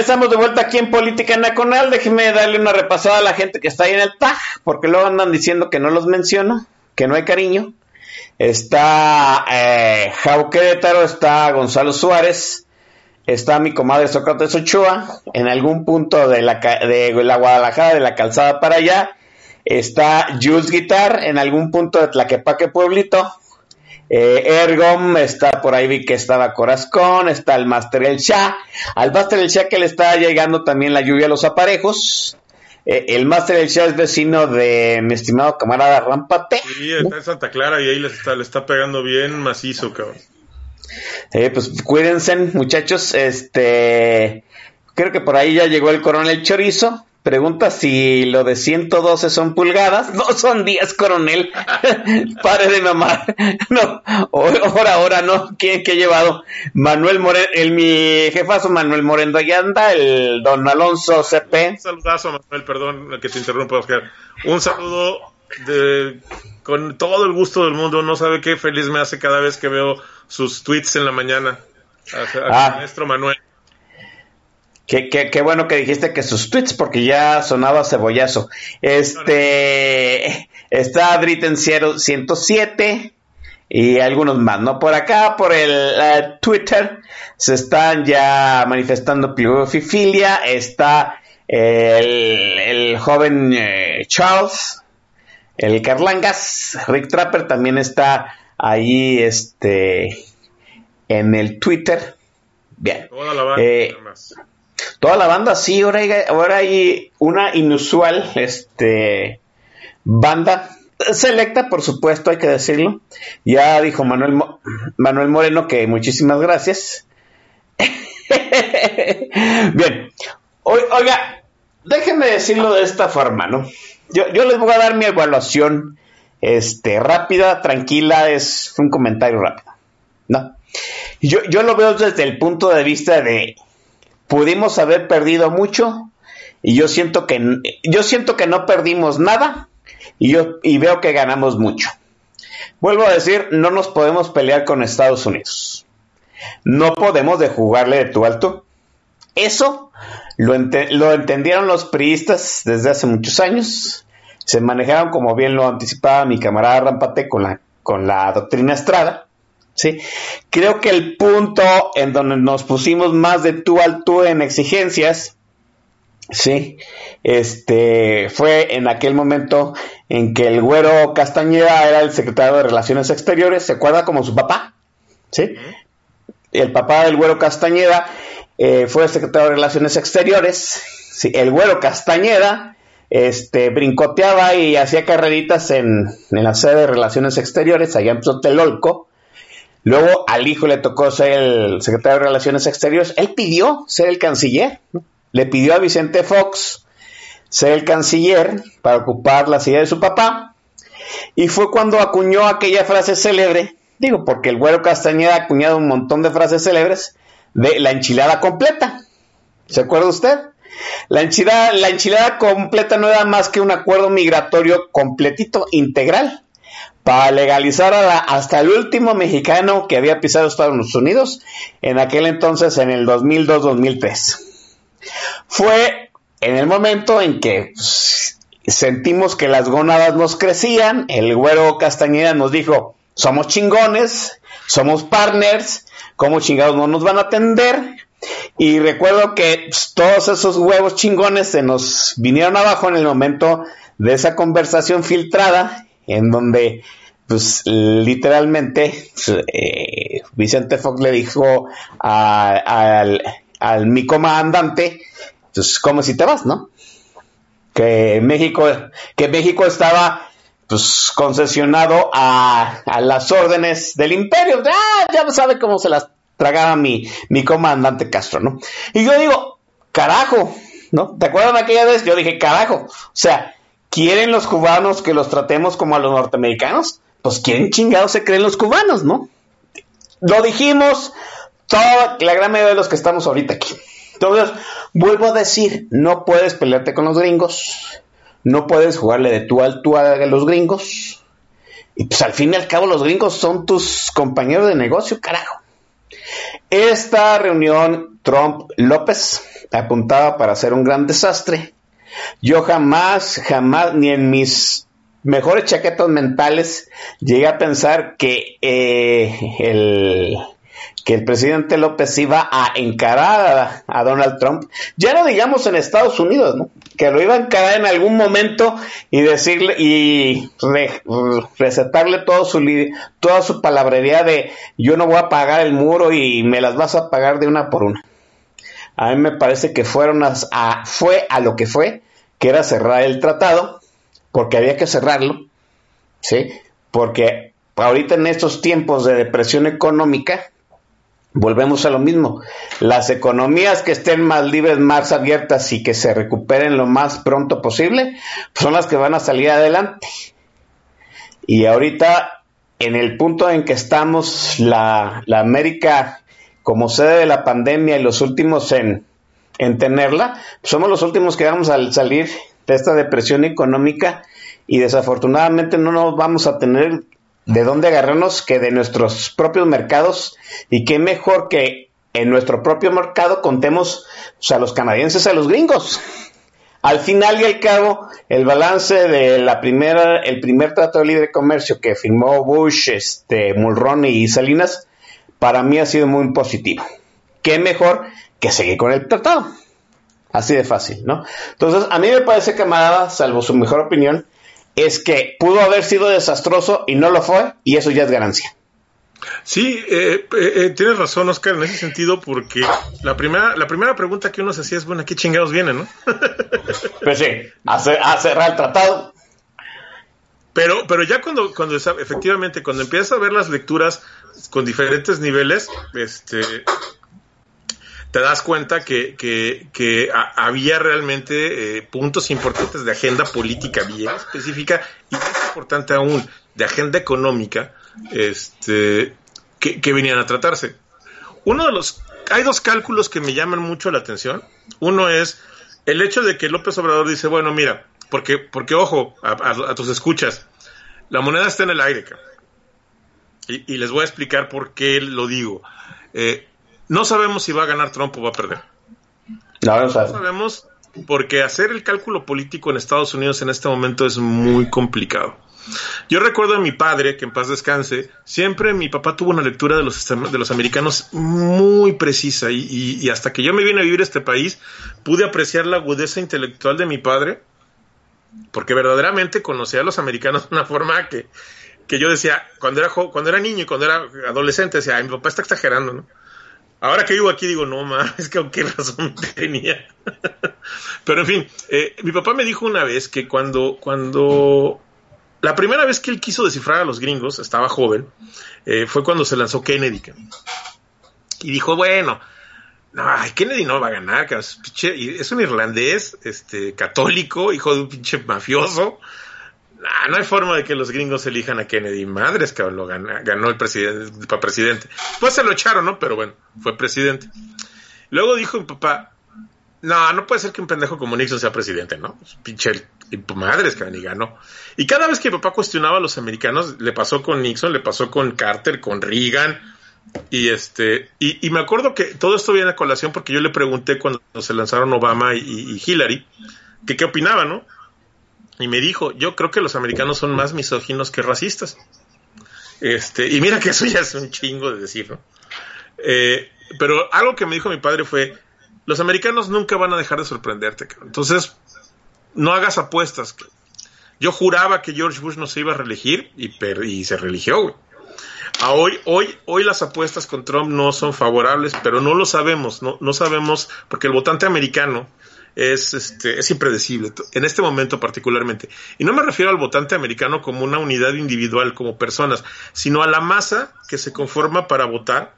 Estamos de vuelta aquí en Política Nacional. Déjeme darle una repasada a la gente que está ahí en el TAG, porque luego andan diciendo que no los menciono, que no hay cariño. Está eh, Taro, está Gonzalo Suárez, está mi comadre Sócrates Ochoa, en algún punto de la, de la Guadalajara, de la calzada para allá. Está Jules Guitar, en algún punto de Tlaquepaque Pueblito. Eh, Ergom, está por ahí, vi que estaba Corazcón, está el Master El Shah, al Master El Shah que le está llegando también la lluvia a los aparejos. Eh, el Master El Shah es vecino de mi estimado camarada Rampate. Sí, está en Santa Clara y ahí le está, le está pegando bien macizo, cabrón. Eh, pues cuídense, muchachos. Este, creo que por ahí ya llegó el coronel Chorizo. Pregunta si lo de 112 son pulgadas. No, son 10, coronel. Pare de mamar. No, ahora, ahora no. ¿Quién que ha llevado? Manuel Moreno, el mi jefazo Manuel Moreno. Allá anda el don Alonso CP. Un saludazo, Manuel, perdón que te interrumpa, Oscar. Un saludo de, con todo el gusto del mundo. No sabe qué feliz me hace cada vez que veo sus tweets en la mañana. Al Ah. maestro Manuel. Qué, qué- qué bueno que dijiste que sus tweets, porque ya sonaba cebollazo. Este está Dritten 107 y algunos más, ¿no? Por acá, por el eh, Twitter, se están ya manifestando filia. Está el, el joven eh, Charles, el Carlangas, Rick Trapper también está ahí, este, en el Twitter. Bien. Toda la banda. Eh, más. Toda la banda, sí, ahora hay, una inusual este, banda, selecta, por supuesto, hay que decirlo. Ya dijo Manuel, Manuel Moreno que muchísimas gracias. Bien, oiga, déjenme decirlo de esta forma, ¿no? Yo, yo les voy a dar mi evaluación este, rápida, tranquila, es un comentario rápido, ¿no? Yo, yo lo veo desde el punto de vista de pudimos haber perdido mucho y yo siento que yo siento que no perdimos nada y yo y veo que ganamos mucho. Vuelvo a decir, no nos podemos pelear con Estados Unidos. No podemos de jugarle de tu alto. Eso lo, lo entendieron los priistas desde hace muchos años. Se manejaron como bien lo anticipaba mi camarada Rampate con la, con la doctrina Estrada. ¿Sí? Creo que el punto en donde nos pusimos más de tú al tú en exigencias, sí, este, fue en aquel momento en que el güero Castañeda era el secretario de Relaciones Exteriores, ¿se acuerda como su papá? ¿Sí? El papá del güero Castañeda eh, fue el secretario de Relaciones Exteriores, sí, el güero Castañeda este, brincoteaba y hacía carreritas en, en la sede de Relaciones Exteriores, allá en Tlatelolco, Luego al hijo le tocó ser el secretario de Relaciones Exteriores. Él pidió ser el canciller. Le pidió a Vicente Fox ser el canciller para ocupar la silla de su papá. Y fue cuando acuñó aquella frase célebre. Digo, porque el güero Castañeda ha acuñado un montón de frases célebres de la enchilada completa. ¿Se acuerda usted? La enchilada, la enchilada completa no era más que un acuerdo migratorio completito, integral para legalizar a la- hasta el último mexicano que había pisado Estados Unidos en aquel entonces en el 2002-2003. Fue en el momento en que sentimos que las gónadas nos crecían, el güero Castañeda nos dijo, somos chingones, somos partners, ¿cómo chingados no nos van a atender? Y recuerdo que pues, todos esos huevos chingones se nos vinieron abajo en el momento de esa conversación filtrada, en donde, pues, literalmente, eh, Vicente Fox le dijo a- al, al mi comandante, pues, como si te vas, ¿no? Que México, que México estaba, pues, concesionado a, a las órdenes del imperio. Ah, ya sabe cómo se las tragaba mi, mi comandante Castro, ¿no? Y yo digo, carajo, ¿no? ¿Te acuerdas de aquella vez? Yo dije, carajo, o sea, ¿quieren los cubanos que los tratemos como a los norteamericanos? Pues quieren chingados se creen los cubanos, ¿no? Lo dijimos toda la gran mayoría de los que estamos ahorita aquí. Entonces, vuelvo a decir, no puedes pelearte con los gringos, no puedes jugarle de tú al tú a los gringos, y pues al fin y al cabo los gringos son tus compañeros de negocio, carajo. Esta reunión Trump-López apuntaba para ser un gran desastre. Yo jamás, jamás, ni en mis mejores chaquetas mentales llegué a pensar que eh, el que el presidente López iba a encarar a, Donald Trump, ya no digamos en Estados Unidos, ¿no? que lo iba a encarar en algún momento y decirle y re- recetarle su toda su palabrería de yo no voy a pagar el muro y me las vas a pagar de una por una. A mí me parece que fueron a- fue a lo que fue, que era cerrar el tratado, porque había que cerrarlo, ¿sí? Porque ahorita en estos tiempos de depresión económica, volvemos a lo mismo. Las economías que estén más libres, más abiertas y que se recuperen lo más pronto posible, son las que van a salir adelante. Y ahorita, en el punto en que estamos, la, la América como sede de la pandemia y los últimos en, en tenerla, pues somos los últimos que vamos a salir de esta depresión económica y desafortunadamente no nos vamos a tener de dónde agarrarnos que de nuestros propios mercados y qué mejor que en nuestro propio mercado contemos a los canadienses, a los gringos. Al final y al cabo, el balance de la primera, el primer trato de libre comercio que firmó Bush, este, Mulroney y Salinas, para mí ha sido muy positivo. ¿Qué mejor que seguir con el tratado? Así de fácil, ¿no? Entonces, a mí me parece, camarada, salvo su mejor opinión, es que pudo haber sido desastroso y no lo fue, y eso ya es ganancia. Sí, eh, eh, eh, tienes razón, Oscar, en ese sentido, porque la primera, la primera pregunta que uno se hacía es, bueno, ¿qué chingados vienen, no? pues sí, a, cerrar el tratado. Pero, pero ya cuando, cuando efectivamente, cuando empiezas a ver las lecturas con diferentes niveles, este, te das cuenta que, que, había realmente puntos importantes de agenda política bien específica y más importante aún, de agenda económica, este, que, venían a tratarse. Uno de los, hay dos cálculos que me llaman mucho la atención. Uno es el hecho de que López Obrador dice, bueno, mira, porque, porque ojo, a, tus escuchas, la moneda está en el aire, y, y, les voy a explicar por qué lo digo. Eh, no sabemos si va a ganar Trump o va a perder. No, no sabemos porque hacer el cálculo político en Estados Unidos en este momento es muy complicado. Yo recuerdo a mi padre, que en paz descanse, siempre mi papá tuvo una lectura de los, de los americanos muy precisa y, hasta que yo me vine a vivir a este país pude apreciar la agudeza intelectual de mi padre porque verdaderamente conocía a los americanos de una forma que, que yo decía, cuando era, cuando era niño y cuando era adolescente, decía, mi papá está exagerando, ¿no? Ahora que vivo aquí digo, no, ma, es que aunque razón tenía. Pero en fin, eh, mi papá me dijo una vez que cuando, cuando la primera vez que él quiso descifrar a los gringos, estaba joven, eh, fue cuando se lanzó Kennedy. Y dijo, bueno, no, Kennedy no va a ganar, es un irlandés, este, católico, hijo de un pinche mafioso. No hay forma de que los gringos elijan a Kennedy. Madres, que lo ganó, el presidente, para presidente. Pues se lo echaron, ¿no? Pero bueno, fue presidente. Luego dijo mi papá, no, no puede ser que un pendejo como Nixon sea presidente, ¿no? Pues, pinche y madres que ni ganó. Y cada vez que mi papá cuestionaba a los americanos, le pasó con Nixon, le pasó con Carter, con Reagan, y este, y, me acuerdo que todo esto viene a colación porque yo le pregunté cuando se lanzaron Obama y, Hillary, que qué opinaba, ¿no? Y me dijo, yo creo que los americanos son más misóginos que racistas. Este, y mira que eso ya es un chingo de decir, ¿no? Eh, pero algo que me dijo mi padre fue, los americanos nunca van a dejar de sorprenderte. Entonces, no hagas apuestas. Yo juraba que George Bush no se iba a reelegir y, y se religió, hoy, hoy, hoy las apuestas con Trump no son favorables, pero no lo sabemos, no, no sabemos, porque el votante americano es, este, es impredecible, en este momento particularmente. Y no me refiero al votante americano como una unidad individual, como personas, sino a la masa que se conforma para votar,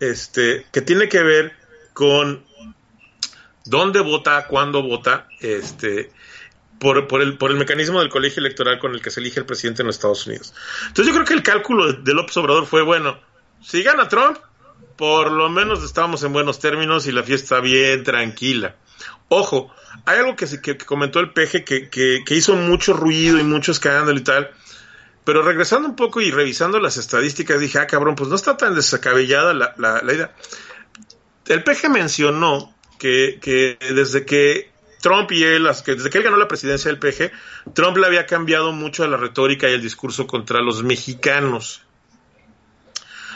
este, que tiene que ver con dónde vota, cuándo vota, este, por, por, el, por el mecanismo del colegio electoral con el que se elige el presidente en los Estados Unidos. Entonces yo creo que el cálculo de López Obrador fue, bueno, si gana Trump, por lo menos estamos en buenos términos y la fiesta bien tranquila. Ojo, hay algo que, que, comentó el peje que, que, hizo mucho ruido y mucho escándalo y tal. Pero regresando un poco y revisando las estadísticas, dije, ah, cabrón, pues no está tan desacabellada la, la, la idea. El peje mencionó que, que desde que Trump y él, que desde que él ganó la presidencia del PG, Trump le había cambiado mucho la retórica y el discurso contra los mexicanos.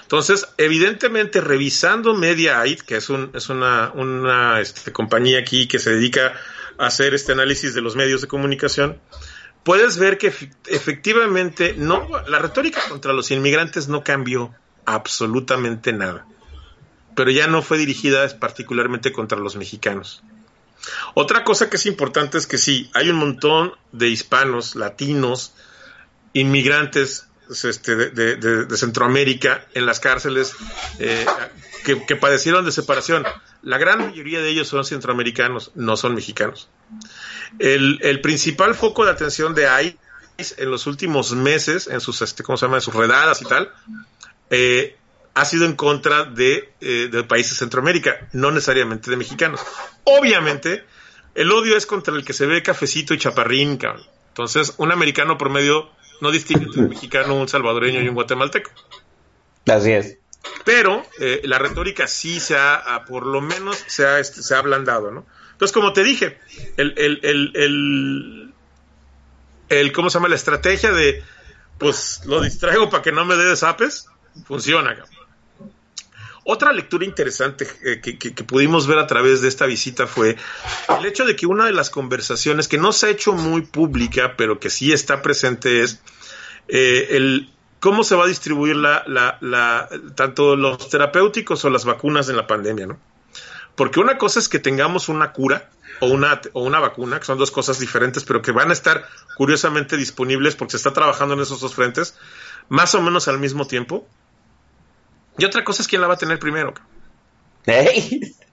Entonces, evidentemente, revisando MediaAid, que es, un, una este, compañía aquí que se dedica a hacer este análisis de los medios de comunicación, puedes ver que efectivamente no, la retórica contra los inmigrantes no cambió absolutamente nada, pero ya no fue dirigida particularmente contra los mexicanos. Otra cosa que es importante es que sí, hay un montón de hispanos, latinos, inmigrantes este, de, Centroamérica en las cárceles eh, que, padecieron de separación. La gran mayoría de ellos son centroamericanos, no son mexicanos. El, principal foco de atención de ICE en los últimos meses, en sus, este, ¿cómo se llama? En sus redadas y tal, eh, ha sido en contra de, eh, de países de Centroamérica, no necesariamente de mexicanos. Obviamente, el odio es contra el que se ve cafecito y chaparrín, cabrón. Entonces, un americano promedio no distingue entre un mexicano, un salvadoreño y un guatemalteco. Así es. pero eh, la retórica sí se ha, por lo menos, se ha, este, se ha ablandado, ¿no? Entonces, como te dije, el, el, el, el, el, ¿cómo se llama? La estrategia de, pues, lo distraigo para que no me dé desapes, funciona, Otra lectura interesante eh, que, que, pudimos ver a través de esta visita fue el hecho de que una de las conversaciones que no se ha hecho muy pública, pero que sí está presente es eh, el cómo se va a distribuir la, la, la, tanto los terapéuticos o las vacunas en la pandemia, ¿no? Porque una cosa es que tengamos una cura o una, o una vacuna, que son dos cosas diferentes, pero que van a estar curiosamente disponibles porque se está trabajando en esos dos frentes, más o menos al mismo tiempo. Y otra cosa es quién la va a tener primero. ¡Ey!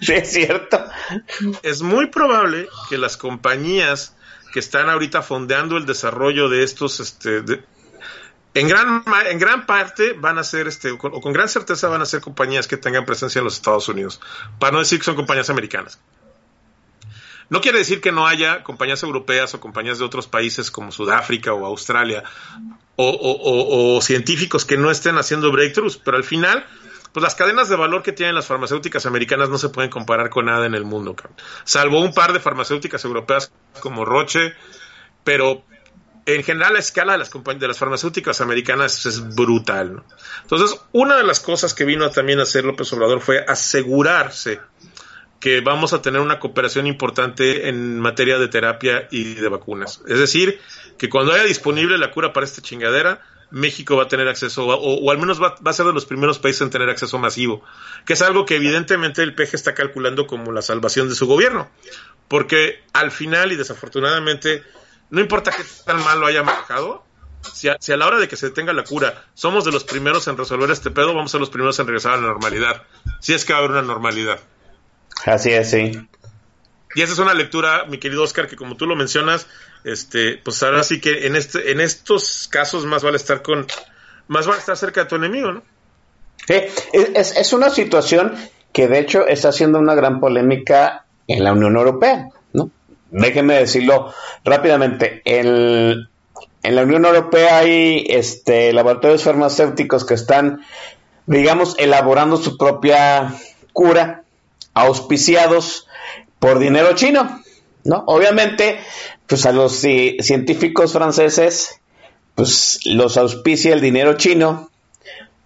Sí, es cierto. Es muy probable que las compañías que están ahorita fondeando el desarrollo de estos, este, en gran, en gran parte van a ser, este, o con, gran certeza van a ser compañías que tengan presencia en los Estados Unidos, para no decir que son compañías americanas. No quiere decir que no haya compañías europeas o compañías de otros países como Sudáfrica o Australia o, científicos que no estén haciendo breakthroughs, pero al final, pues las cadenas de valor que tienen las farmacéuticas americanas no se pueden comparar con nada en el mundo, salvo un par de farmacéuticas europeas como Roche, pero en general la escala de las, de las farmacéuticas americanas es brutal. Entonces, una de las cosas que vino también a hacer López Obrador fue asegurarse que vamos a tener una cooperación importante en materia de terapia y de vacunas. Es decir, que cuando haya disponible la cura para esta chingadera, México va a tener acceso, o, al menos va, a ser de los primeros países en tener acceso masivo, que es algo que evidentemente el PG está calculando como la salvación de su gobierno, porque al final y desafortunadamente no importa qué tan mal lo haya manejado, si a, la hora de que se detenga la cura somos de los primeros en resolver este pedo, vamos a ser los primeros en regresar a la normalidad. Si es que va a haber una normalidad. Así es, sí. Y esa es una lectura, mi querido Oscar, que como tú lo mencionas, este, pues ahora sí que en este, en estos casos más vale estar con, más vale estar cerca de tu enemigo, ¿no? Sí, es, es una situación que de hecho está haciendo una gran polémica en la Unión Europea déjenme decirlo rápidamente. en la Unión Europea hay este, laboratorios farmacéuticos que están, digamos, elaborando su propia cura, auspiciados por dinero chino, ¿no? Obviamente, pues a los científicos franceses, pues los auspicia el dinero chino,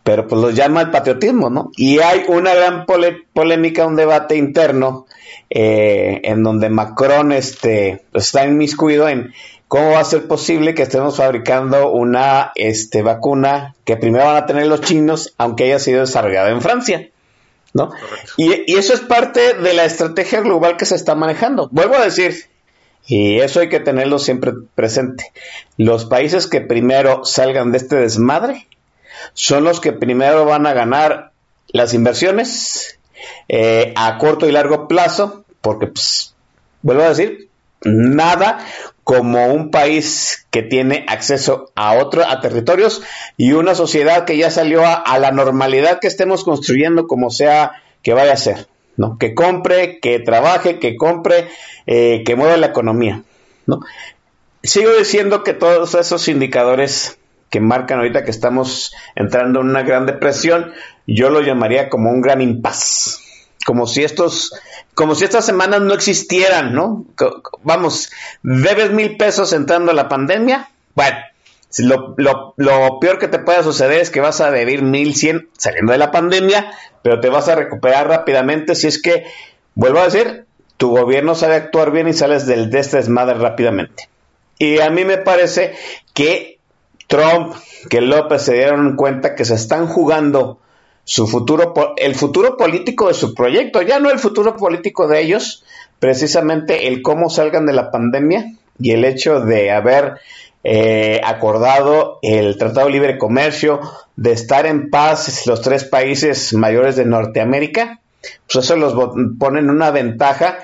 pero pues los llama el patriotismo, ¿no? Y hay una gran polémica, un debate interno eh, en donde Macron este, está inmiscuido en cómo va a ser posible que estemos fabricando una este, vacuna que primero van a tener los chinos, aunque haya sido desarrollada en Francia. ¿No? Y, y, eso es parte de la estrategia global que se está manejando. Vuelvo a decir, y eso hay que tenerlo siempre presente, los países que primero salgan de este desmadre son los que primero van a ganar las inversiones eh, a corto y largo plazo, porque, pues, vuelvo a decir, nada como un país que tiene acceso a otros a territorios y una sociedad que ya salió a, la normalidad que estemos construyendo como sea que vaya a ser, ¿no? Que compre, que trabaje, que compre, eh, que mueva la economía, ¿no? Sigo diciendo que todos esos indicadores que marcan ahorita que estamos entrando en una gran depresión, yo lo llamaría como un gran impas. Como si estos, como si estas semanas no existieran, ¿no? Vamos, debes mil pesos entrando a la pandemia. Bueno, lo, peor que te pueda suceder es que vas a deber mil cien saliendo de la pandemia, pero te vas a recuperar rápidamente si es que, vuelvo a decir, tu gobierno sabe actuar bien y sales del de este desmadre rápidamente. Y a mí me parece que Trump, que López se dieron cuenta que se están jugando su futuro, el futuro político de su proyecto, ya no el futuro político de ellos, precisamente el cómo salgan de la pandemia y el hecho de haber eh, acordado el Tratado de Libre Comercio, de estar en paz los tres países mayores de Norteamérica, pues eso los pone en una ventaja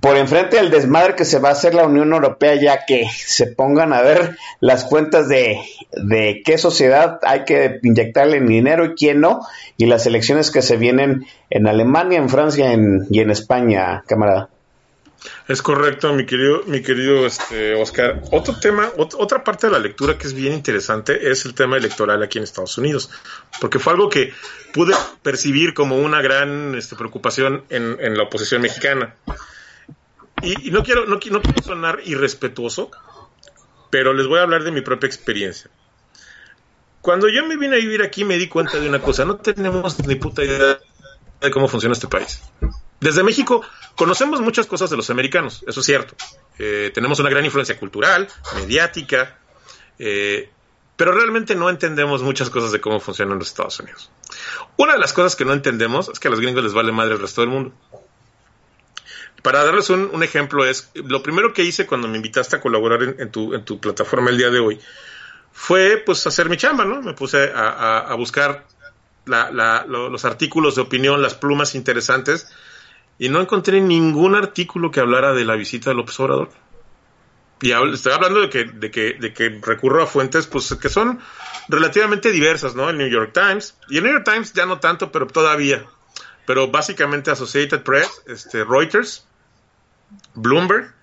por enfrente del desmadre que se va a hacer la Unión Europea ya que se pongan a ver las cuentas de, de qué sociedad hay que inyectarle dinero y quién no, y las elecciones que se vienen en Alemania, en Francia y en España, camarada. Es correcto, mi querido, mi querido este, Oscar. Otro tema, ot- otra parte de la lectura que es bien interesante es el tema electoral aquí en Estados Unidos, porque fue algo que pude percibir como una gran este, preocupación en la oposición mexicana. Y, no quiero, no, no quiero sonar irrespetuoso, pero les voy a hablar de mi propia experiencia. Cuando yo me vine a vivir aquí me di cuenta de una cosa, no tenemos ni puta idea de cómo funciona este país. Desde México conocemos muchas cosas de los americanos, eso es cierto. Eh, tenemos una gran influencia cultural, mediática, eh, pero realmente no entendemos muchas cosas de cómo funcionan los Estados Unidos. Una de las cosas que no entendemos es que a los gringos les vale madre el resto del mundo. Para darles un, ejemplo es, lo primero que hice cuando me invitaste a colaborar en, tu, plataforma el día de hoy fue pues hacer mi chamba, ¿no? Me puse a, buscar los artículos de opinión, las plumas interesantes y no encontré ningún artículo que hablara de la visita de López Obrador. Y habl- estoy hablando de que, de que, de que recurro a fuentes pues que son relativamente diversas, ¿no? El New York Times. Y el New York Times ya no tanto, pero todavía. Pero básicamente Associated Press, este, Reuters, Bloomberg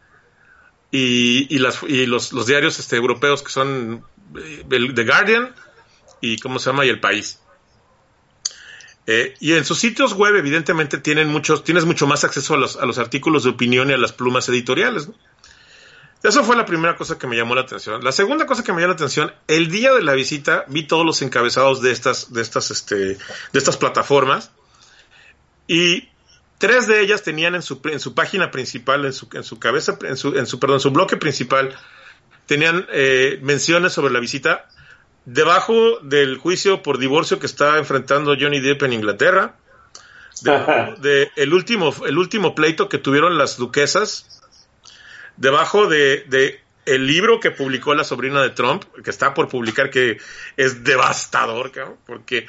y, los, diarios este, europeos que son eh, The Guardian y cómo se llama y El País. Eh, y en sus sitios web, evidentemente, tienen muchos, tienes mucho más acceso a los, artículos de opinión y a las plumas editoriales. Eso fue la primera cosa que me llamó la atención. La segunda cosa que me llamó la atención, el día de la visita vi todos los encabezados de estas, de estas, este, de estas plataformas y tres de ellas tenían en su, en su página principal, en su, en su cabeza, en su, en su, perdón, en su bloque principal, tenían eh, menciones sobre la visita. Debajo del juicio por divorcio que está enfrentando Johnny Depp en Inglaterra, debajo de el último, el último pleito que tuvieron las duquesas, debajo de, de el libro que publicó la sobrina de Trump, que está por publicar, que es devastador, cabrón, porque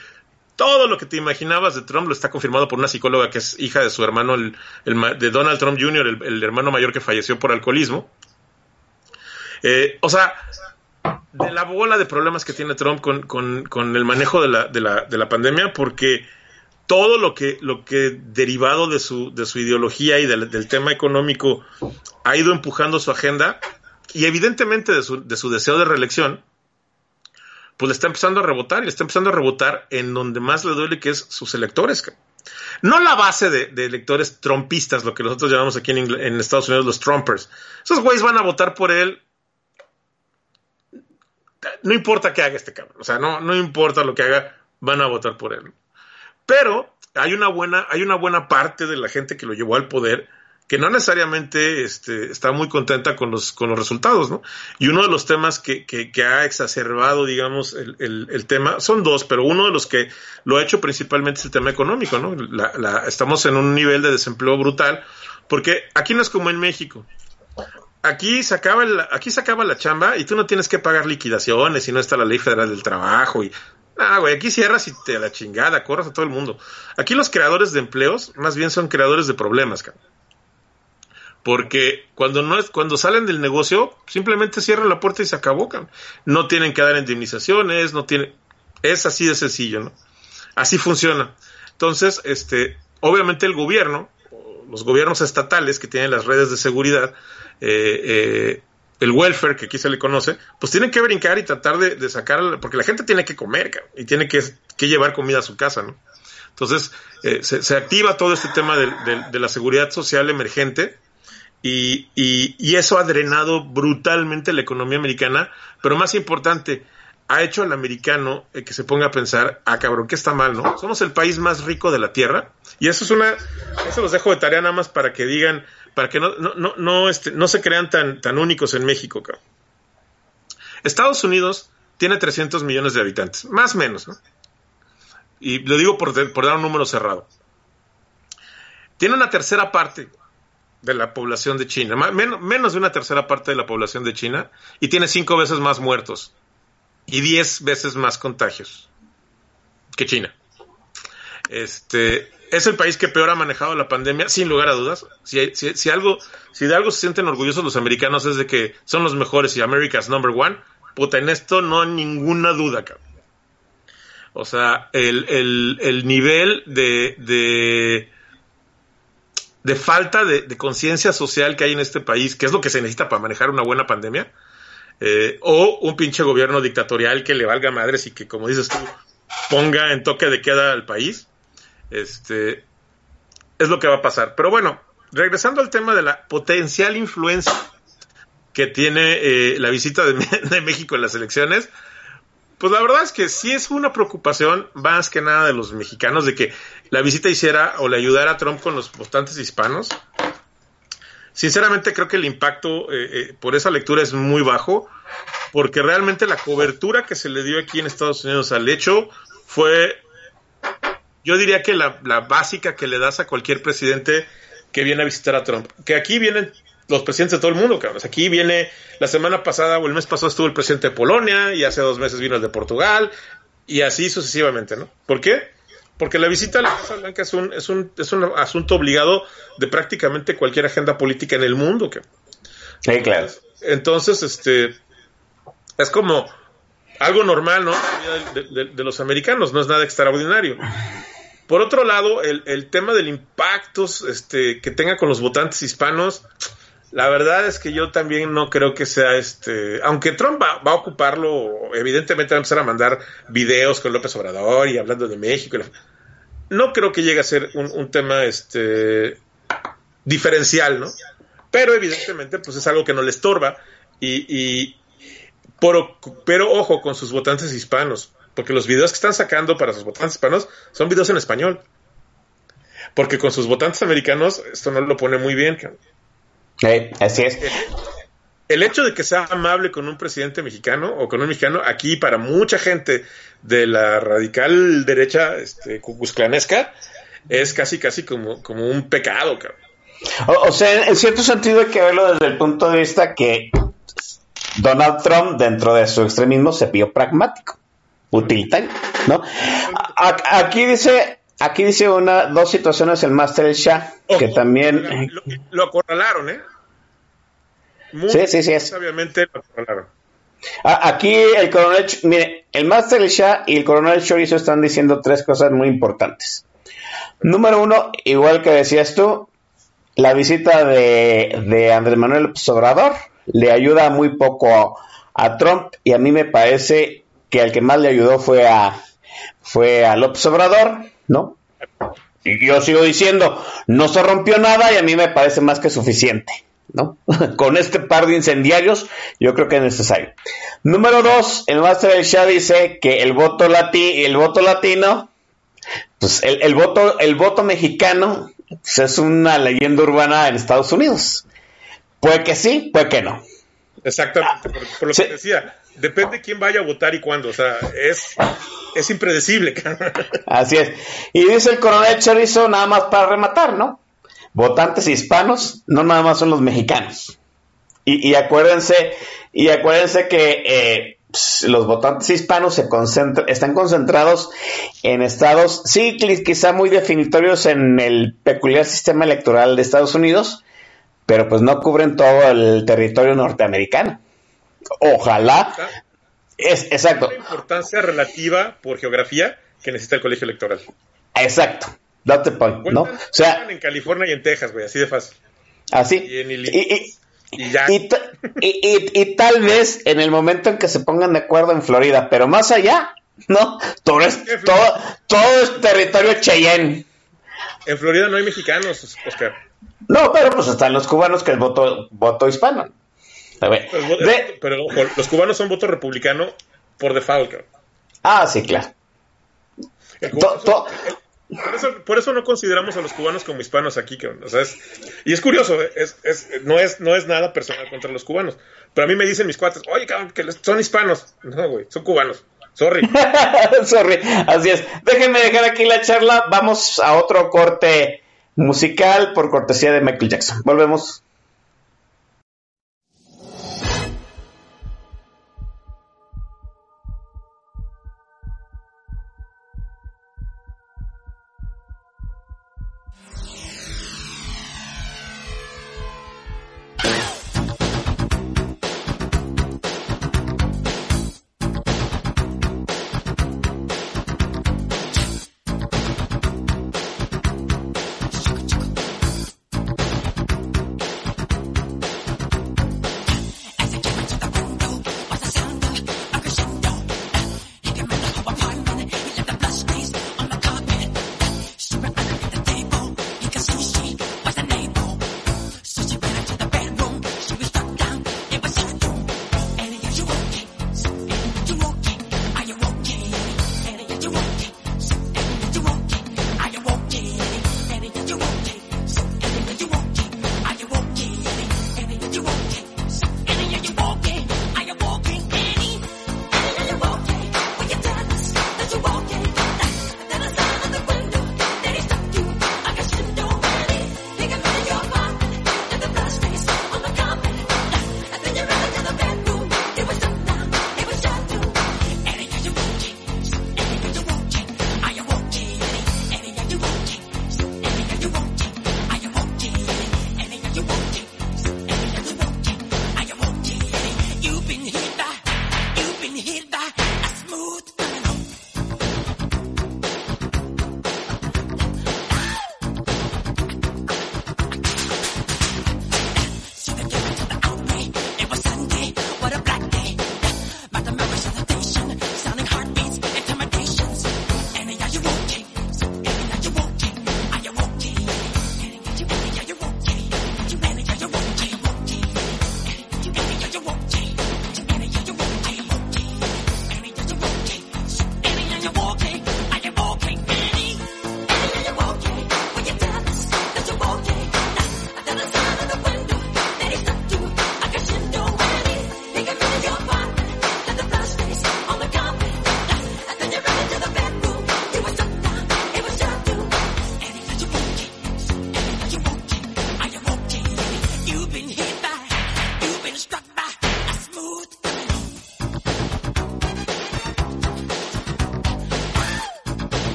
todo lo que te imaginabas de Trump lo está confirmado por una psicóloga que es hija de su hermano, el, de Donald Trump Jr., el, hermano mayor que falleció por alcoholismo. Eh, o sea, de la bola de problemas que tiene Trump con, con- con el manejo de la, de, la, de la pandemia, porque todo lo que, lo que derivado de su, de su ideología y del, del tema económico ha ido empujando su agenda y evidentemente de su, de su deseo de reelección, pues le está empezando a rebotar y le está empezando a rebotar en donde más le duele que es sus electores. No la base de, electores trumpistas, lo que nosotros llamamos aquí en, en Estados Unidos los Trumpers. Esos güeyes van a votar por él. No importa qué haga este cabrón. O sea, no, no importa lo que haga, van a votar por él. Pero hay una buena, hay una buena parte de la gente que lo llevó al poder que no necesariamente este, está muy contenta con los, con los resultados, ¿no? Y uno de los temas que, que, que ha exacerbado, digamos, el, el, tema, son dos, pero uno de los que lo ha hecho principalmente es el tema económico, ¿no? Estamos en un nivel de desempleo brutal, porque aquí no es como en México. Aquí se, acaba aquí se acaba la chamba y tú no tienes que pagar liquidaciones y no está la ley federal del trabajo y Ah, güey, aquí cierras y te la chingada, corras a todo el mundo. Aquí los creadores de empleos más bien son creadores de problemas, cabrón. Porque cuando no es, cuando salen del negocio, simplemente cierran la puerta y se acabó. No tienen que dar indemnizaciones, no tienen, es así de sencillo, ¿no? Así funciona. Entonces, este, obviamente el gobierno, los gobiernos estatales que tienen las redes de seguridad, eh, eh, el welfare, que aquí se le conoce, pues tienen que brincar y tratar de, sacar, porque la gente tiene que comer, y tiene que, llevar comida a su casa, ¿no? Entonces, eh, se, se, activa todo este tema de la seguridad social emergente, y, eso ha drenado brutalmente la economía americana, pero más importante, ha hecho al americano eh, que se ponga a pensar, ah, cabrón, que está mal, ¿no? Somos el país más rico de la tierra, y eso es una, eso los dejo de tarea nada más para que digan, para que no, no, no, no, este, no se crean tan, tan únicos en México, cabrón. Estados Unidos tiene 300 millones de habitantes, más o menos, ¿no? Y lo digo por dar un número cerrado. Tiene una tercera parte de la población de China, menos, menos de una tercera parte de la población de China, y tiene cinco veces más muertos y diez veces más contagios que China. Este es el país que peor ha manejado la pandemia, sin lugar a dudas. Si, algo, si de algo se sienten orgullosos los americanos es de que son los mejores y America's number one, puta, en esto no hay ninguna duda, cabrón. O sea, el, el, el nivel de, de de falta de, conciencia social que hay en este país, que es lo que se necesita para manejar una buena pandemia, eh, o un pinche gobierno dictatorial que le valga madres y que, como dices tú, ponga en toque de queda al país, este, es lo que va a pasar. Pero bueno, regresando al tema de la potencial influencia que tiene eh, la visita de, de, México en las elecciones, pues la verdad es que sí es una preocupación más que nada de los mexicanos de que la visita hiciera o le ayudara a Trump con los votantes hispanos. Sinceramente creo que el impacto eh, eh, por esa lectura es muy bajo, porque realmente la cobertura que se le dio aquí en Estados Unidos al hecho fue, yo diría que la, básica que le das a cualquier presidente que viene a visitar a Trump. Que aquí vienen los presidentes de todo el mundo, cabrón. Aquí viene, la semana pasada o el mes pasado estuvo el presidente de Polonia y hace dos meses vino el de Portugal y así sucesivamente, ¿no? ¿Por qué? Porque la visita a la Casa Blanca es un, es un, es un asunto obligado de prácticamente cualquier agenda política en el mundo. Que... Sí, claro. Entonces, este, es como algo normal, ¿no? De, de, de los americanos, no es nada extraordinario. Por otro lado, el, el tema del impacto este, que tenga con los votantes hispanos, la verdad es que yo también no creo que sea este. Aunque Trump va, va, a ocuparlo, evidentemente va a empezar a mandar videos con López Obrador y hablando de México. No creo que llegue a ser un, un tema este diferencial, ¿no? Pero evidentemente, pues es algo que no le estorba. Y, y por, pero ojo con sus votantes hispanos, porque los videos que están sacando para sus votantes hispanos son videos en español. Porque con sus votantes americanos esto no lo pone muy bien. Sí, así es. El hecho de que sea amable con un presidente mexicano o con un mexicano, aquí para mucha gente de la radical derecha este, cucuzclanesca, es casi, casi como, como un pecado, cabrón. O, o, sea, en cierto sentido hay que verlo desde el punto de vista que Donald Trump, dentro de su extremismo, se vio pragmático, utilitario, ¿no? A, aquí dice Aquí dice una, dos situaciones el Master El Shah, Ojo, que también... Lo, lo, acorralaron, ¿eh? Muy sí, sí, sí. Es. Obviamente lo acorralaron. Aquí el coronel, mire, el Master Shah y el coronel Chorizo están diciendo tres cosas muy importantes. Número uno, igual que decías tú, la visita de, de Andrés Manuel López Obrador le ayuda muy poco a, a Trump y a mí me parece que al que más le ayudó fue a, fue a López Obrador, ¿no? Y yo sigo diciendo, no se rompió nada y a mí me parece más que suficiente, ¿no? Con este par de incendiarios, yo creo que es necesario. Número dos, el Master del Shah dice que el voto lati, el voto latino, pues el, el voto, el voto mexicano, pues es una leyenda urbana en Estados Unidos. Puede que sí, puede que no. Exactamente, por, por lo sí. que decía, depende quién vaya a votar y cuándo, o sea, es, es impredecible. Así es. Y dice el coronel Chorizo, nada más para rematar, ¿no? Votantes hispanos no nada más son los mexicanos. Y, y acuérdense, y acuérdense que eh, los votantes hispanos se concentra, están concentrados en estados, sí, quizá muy definitorios en el peculiar sistema electoral de Estados Unidos, pero pues no cubren todo el territorio norteamericano. Ojalá. Es, exacto. La importancia relativa por geografía que necesita el colegio electoral. Exacto. The point, ¿no? O sea, en California y en Texas, güey, así de fácil. Así. Y, en y, y, y, ya. y, tal vez en el momento en que se pongan de acuerdo en Florida, pero más allá, ¿no? Todo es, todo, todo es territorio Cheyenne. En Florida no hay mexicanos, Oscar. No, pero pues están los cubanos que es voto, voto hispano. A ver, pero, de... pero ojo, los cubanos son voto republicano por default. Ah, sí, claro. To, to... Por, eso, por eso no consideramos a los cubanos como hispanos aquí. Cabrón. O sea, es, y es curioso, es, es, no, es, no es nada personal contra los cubanos. Pero a mí me dicen mis cuates, oye, cabrón, que son hispanos. No, güey, son cubanos. Sorry. Sorry, así es. Déjenme dejar aquí la charla. Vamos a otro corte musical por cortesía de Michael Jackson. Volvemos.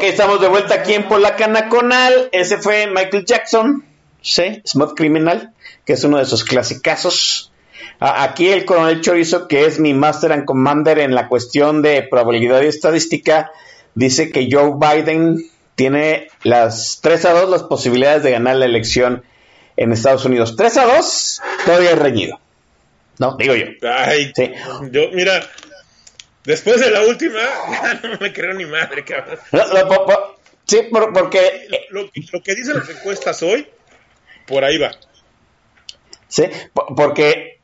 Ok, estamos de vuelta aquí en Polacana Conal. Ese fue Michael Jackson, sí, Smooth Criminal, que es uno de esos clasicazos. Aquí el coronel Chorizo, que es mi master and commander en la cuestión de probabilidad y estadística, dice que Joe Biden tiene las 3 a 2 las posibilidades de ganar la elección en Estados Unidos. 3 a 2, todavía es reñido. No, digo yo. Ay, Sí. yo, mira, después de la última, ya no me creo ni madre, cabrón. Po- sí, por- porque Lo, lo que dicen las encuestas hoy, por ahí va. Sí, po- porque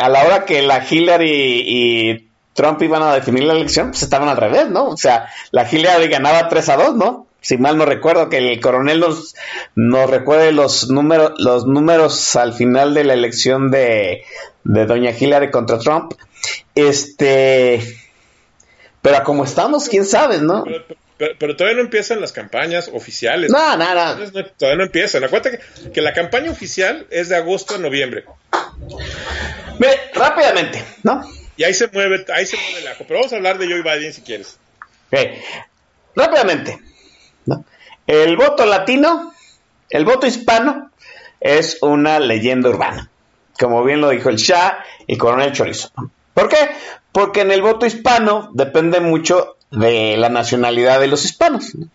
a la hora que la Hillary y Trump iban a definir la elección, pues estaban al revés, ¿no? O sea, la Hillary ganaba 3 a 2, ¿no? Si mal no recuerdo, que el coronel nos, nos recuerde los números, los números al final de la elección de, de doña Hillary contra Trump. Este, pero como estamos, quién sabe, ¿no? Pero, pero- pero todavía no empiezan las campañas oficiales. No, nada. Entonces, no- todavía no empiezan. Acuérdate que, que la campaña oficial es de agosto a noviembre. Mire, rápidamente, ¿no? Y ahí se mueve, ahí se mueve el ajo. Pero vamos a hablar de Joe Biden si quieres. Ok. Rápidamente. ¿no? El voto latino, el voto hispano, es una leyenda urbana. Como bien lo dijo el Shah y Coronel Chorizo. ¿Por qué? Porque en el voto hispano depende mucho de la nacionalidad de los hispanos. ¿no?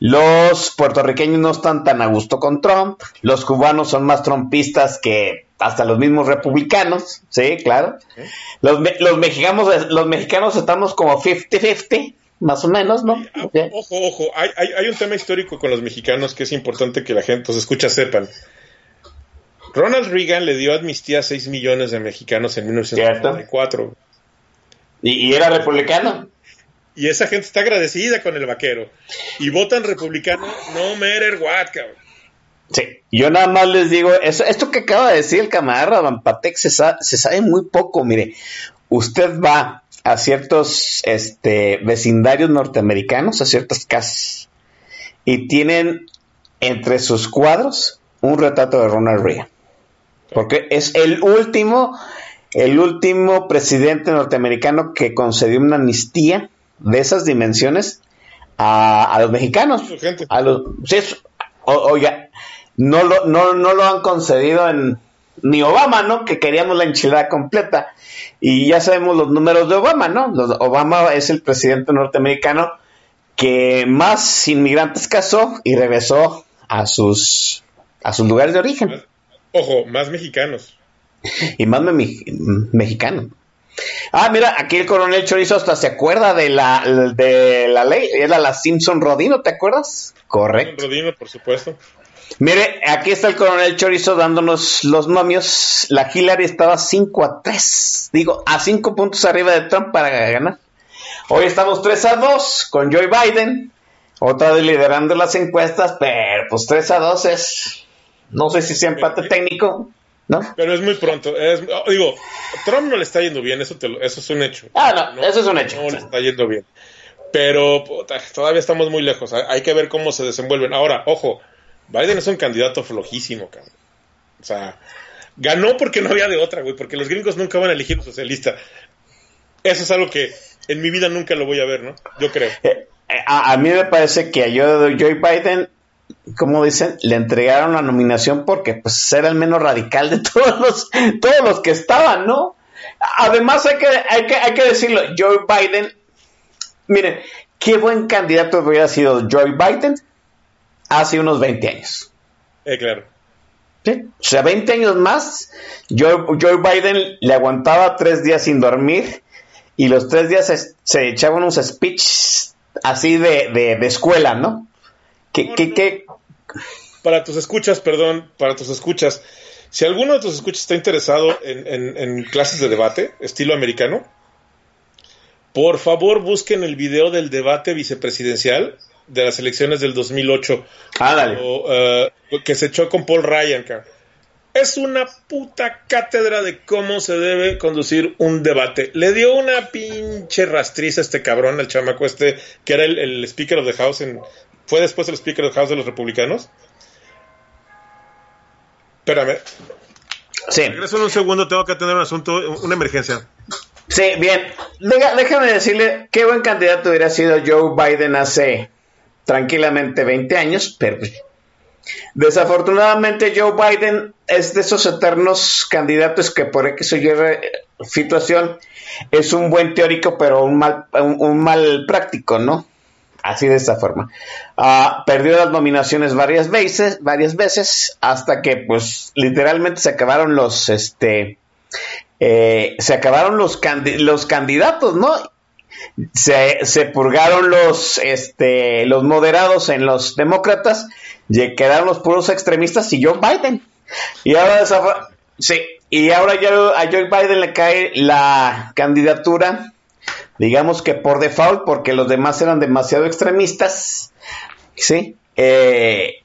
Los puertorriqueños no están tan a gusto con Trump, los cubanos son más trumpistas que hasta los mismos republicanos, sí, claro. Los, los mexicanos los mexicanos estamos como 50-50, más o menos, ¿no? Ojo, ojo, hay, hay, hay un tema histórico con los mexicanos que es importante que la gente, los escucha, sepan. Ronald Reagan le dio amnistía a 6 millones de mexicanos en 1994. ¿Y, y era republicano? Y esa gente está agradecida con el vaquero. Y votan republicano, no matter what, cabrón. Sí. Yo nada más les digo, eso, esto que acaba de decir el camarada Vampatec se, sa- se sabe muy poco. Mire, usted va a ciertos este, vecindarios norteamericanos, a ciertas casas, y tienen entre sus cuadros un retrato de Ronald Reagan. Porque es el último, el último presidente norteamericano que concedió una amnistía de esas dimensiones a, a los mexicanos. Gente. A los, sí, o- oiga, no lo, no, no lo han concedido en ni Obama, ¿no? Que queríamos la enchilada completa. Y ya sabemos los números de Obama, ¿no? Obama es el presidente norteamericano que más inmigrantes casó y regresó a sus a sus lugares de origen Ojo, más mexicanos. y más me- mexicano. Ah, mira, aquí el coronel Chorizo hasta se acuerda de la de la ley, era la Simpson Rodino, ¿te acuerdas? Correcto. Rodino, por supuesto. Mire, aquí está el coronel Chorizo dándonos los nomios. La Hillary estaba 5 a 3. Digo, a 5 puntos arriba de Trump para ganar. Hoy estamos 3 a 2 con Joe Biden. Otra vez liderando las encuestas, pero pues 3 a 2 es. No sé si sea empate técnico, ¿no? Pero es muy pronto. Es, digo, Trump no le está yendo bien, eso, te lo- eso es un hecho. Ah, no, eso es un hecho. No le está yendo bien. Pero puta, todavía estamos muy lejos. Hay, que ver cómo se desenvuelven. Ahora, ojo, Biden es un candidato flojísimo, cabrón. O sea, ganó porque no había de otra, güey, porque los gringos nunca van a elegir un socialista. Eso es algo que en mi vida nunca lo voy a ver, ¿no? Yo creo. Eh, eh, a, a mí me parece que a Joe, Joe Biden, como dicen, le entregaron la nominación porque pues era el menos radical de todos los, todos los que estaban, ¿no? Además hay que, hay que, hay que decirlo, Joe Biden, miren, qué buen candidato hubiera sido Joe Biden hace unos 20 años. Eh, claro. ¿sí? O sea, 20 años más, Joe, Joe Biden le aguantaba tres días sin dormir y los tres días se, se echaba unos speech así de, de, de escuela, ¿no? Para tus escuchas, perdón, para tus escuchas, si alguno de tus escuchas está interesado en, en- en clases de debate, estilo americano, por favor busquen el video del debate vicepresidencial de las elecciones del 2008, ándale. o, eh, que se echó con Paul Ryan, cabrón. Es una puta cátedra de cómo se debe conducir un debate. Le dio una pinche rastriza a este cabrón, al chamaco este, que era el, el Speaker of the House, en, fue después el Speaker of House de los republicanos. Espérame, Sí, regreso en un segundo, tengo que atender un asunto, una emergencia. Sí, bien. Deja- déjame decirle qué buen candidato hubiera sido Joe Biden hace tranquilamente 20 años, pero desafortunadamente Joe Biden es de esos eternos candidatos que por X o Y situación es un buen teórico, pero un mal, un, un mal práctico, ¿no? Así de esta forma. Ah, perdió las nominaciones varias veces, varias veces, hasta que, pues, literalmente se acabaron los, este, eh, se acabaron los, candi- los candidatos, ¿no? Se, se purgaron los, este, los moderados en los demócratas, y quedaron los puros extremistas y Joe Biden. Y ahora, sí, y ahora ya a Joe Biden le cae la candidatura, digamos que por default, porque los demás eran demasiado extremistas, ¿sí? Eh,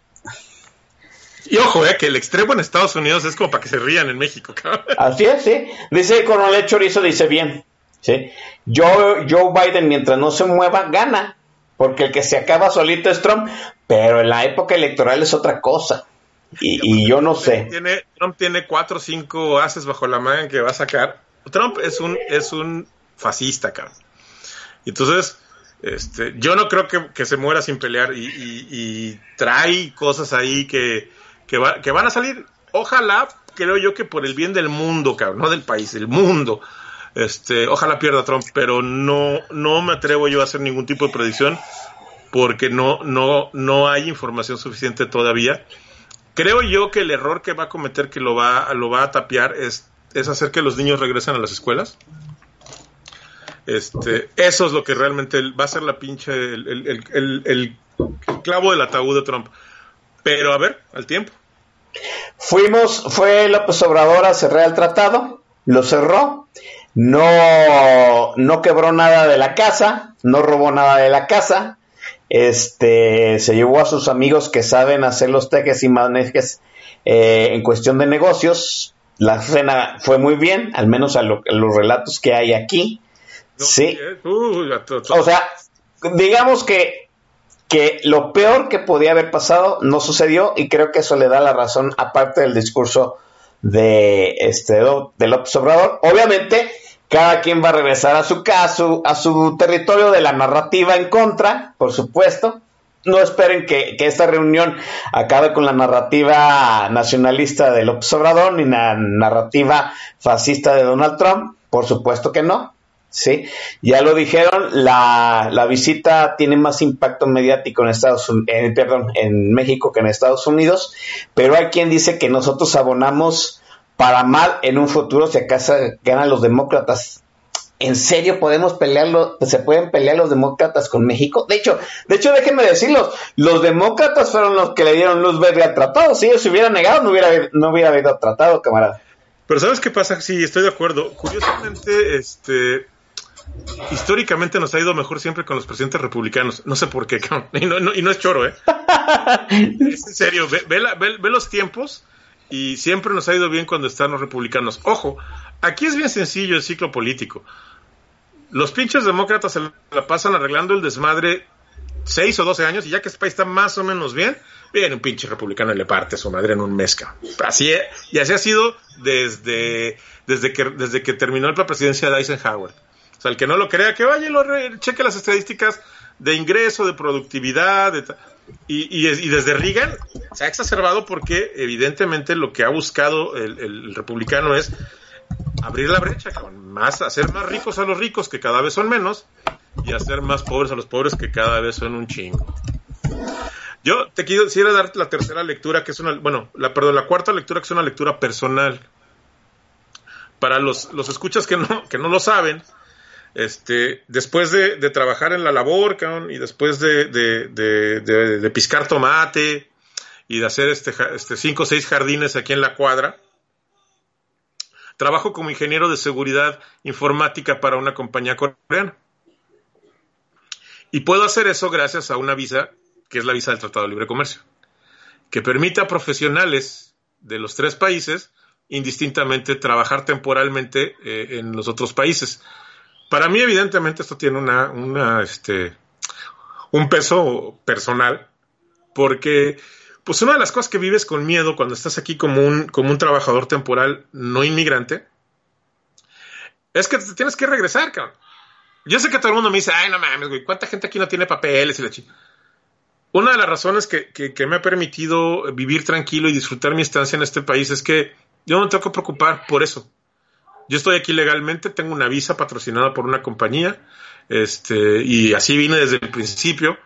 Y ojo, eh, que el extremo en Estados Unidos es como para que se rían en México, cabrón. Así es, sí. Dice Coronel Chorizo, dice bien. ¿sí? Joe, Joe Biden, mientras no se mueva, gana. Porque el que se acaba solito es Trump. Pero en la época electoral es otra cosa. Y, y yo no sé. Tiene, Trump tiene cuatro o cinco haces bajo la manga que va a sacar. Trump es un, es un fascista, cabrón. Entonces, este, yo no creo que, que se muera sin pelear y, trae cosas ahí que, que, va- que van a salir. Ojalá, creo yo que por el bien del mundo, cabrón, no del país, del mundo. Este, ojalá pierda Trump, pero no, no me atrevo yo a hacer ningún tipo de predicción porque no, no, no hay información suficiente todavía. Creo yo que el error que va a cometer, que lo va, lo va a tapiar, es, es hacer que los niños regresen a las escuelas. Este, eso es lo que realmente va a ser la pinche, el, el- el- clavo del ataúd de Trump. Pero a ver, al tiempo. Fuimos, fue López Obrador a cerrar el tratado, lo cerró, no, no quebró nada de la casa, no robó nada de la casa, este, se llevó a sus amigos que saben hacer los tejes y manejes eh, en cuestión de negocios, la cena fue muy bien, al menos a, lo- a los relatos que hay aquí, No, sí, eh, uh, o sea, digamos que, que lo peor que podía haber pasado no sucedió y creo que eso le da la razón aparte del discurso de este de López Obrador. Obviamente, cada quien va a regresar a su caso, a su territorio de la narrativa en contra, por supuesto. No esperen que, que esta reunión acabe con la narrativa nacionalista de López Obrador ni la narrativa fascista de Donald Trump. Por supuesto que no. Sí, ya lo dijeron, la, la visita tiene más impacto mediático en Estados Unidos, perdón, en México que en Estados Unidos, pero hay quien dice que nosotros abonamos para mal en un futuro si acaso ganan los demócratas. ¿En serio podemos pelearlo? ¿Se pueden pelear los demócratas con México? De hecho, de hecho, déjenme decirlo, los demócratas fueron los que le dieron luz verde al tratado. Si ellos se hubieran negado, no hubiera, no hubiera habido tratado, camarada. Pero ¿sabes qué pasa? Sí, estoy de acuerdo. Curiosamente, este históricamente nos ha ido mejor siempre con los presidentes republicanos. No sé por qué, cabrón. y no, no- y no es choro, ¿eh? es en serio, ve, ve la- ve- ve los tiempos y siempre nos ha ido bien cuando están los republicanos. Ojo, aquí es bien sencillo el ciclo político. Los pinches demócratas se la pasan arreglando el desmadre seis o doce años y ya que este país está más o menos bien, viene un pinche republicano y le parte a su madre en un cabrón. Así es, y así ha sido desde, desde, que, desde que terminó la presidencia de Eisenhower. O sea, el que no lo crea, que vaya lo cheque las estadísticas de ingreso, de productividad, de y, y, desde Reagan se ha exacerbado porque evidentemente lo que ha buscado el, el republicano es abrir la brecha, cabrón, más, hacer más ricos a los ricos, que cada vez son menos, y hacer más pobres a los pobres, que cada vez son un chingo. Yo te quisiera dar la tercera lectura, que es una, bueno, la, perdón, la cuarta lectura, que es una lectura personal. Para los, los escuchas que no, que no lo saben, este, después de, trabajar en la labor, y después de, de, piscar tomate y de hacer este, este cinco o seis jardines aquí en la cuadra, trabajo como ingeniero de seguridad informática para una compañía coreana. Y puedo hacer eso gracias a una visa, que es la visa del Tratado de Libre Comercio, que permite a profesionales de los tres países indistintamente trabajar temporalmente eh, en los otros países. Para mí, evidentemente, esto tiene una, este, un peso personal, porque pues una de las cosas que vives con miedo cuando estás aquí como un, como un trabajador temporal no inmigrante, Es que te tienes que regresar, cabrón. Yo sé que todo el mundo me dice, ay, no mames, güey, ¿cuánta gente aquí no tiene papeles y la chica? Una de las razones que, que, me ha permitido vivir tranquilo y disfrutar mi estancia en este país es que yo no me tengo que preocupar por eso. Yo estoy aquí legalmente, tengo una visa patrocinada por una compañía, este, y así vine desde el principio.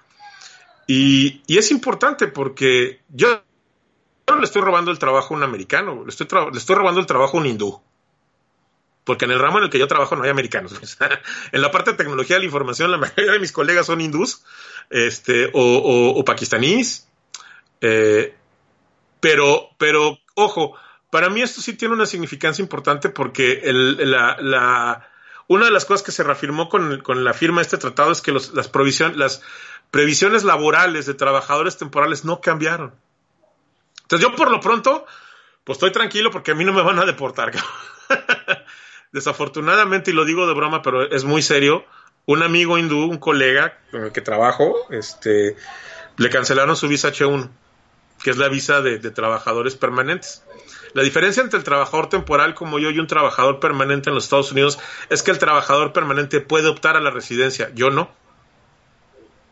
Y, es importante porque yo no le estoy robando el trabajo a un americano, le estoy, le estoy robando el trabajo a un hindú. Porque en el ramo en el que yo trabajo no hay americanos. en la parte de tecnología de la información, la mayoría de mis colegas son hindús este, o, o, pakistaníes. Eh, pero, pero, ojo, para mí esto sí tiene una significancia importante porque una de las cosas que se reafirmó con, la firma de este tratado es que las, provisión, las previsiones laborales de trabajadores temporales no cambiaron. Entonces yo por lo pronto, pues estoy tranquilo porque a mí no me van a deportar. Desafortunadamente, y lo digo de broma, pero es muy serio, un amigo hindú, un colega con el que trabajo, este, le cancelaron su visa H1, que es la visa de, trabajadores permanentes. La diferencia entre el trabajador temporal como yo y un trabajador permanente en los Estados Unidos es que el trabajador permanente puede optar a la residencia, yo no.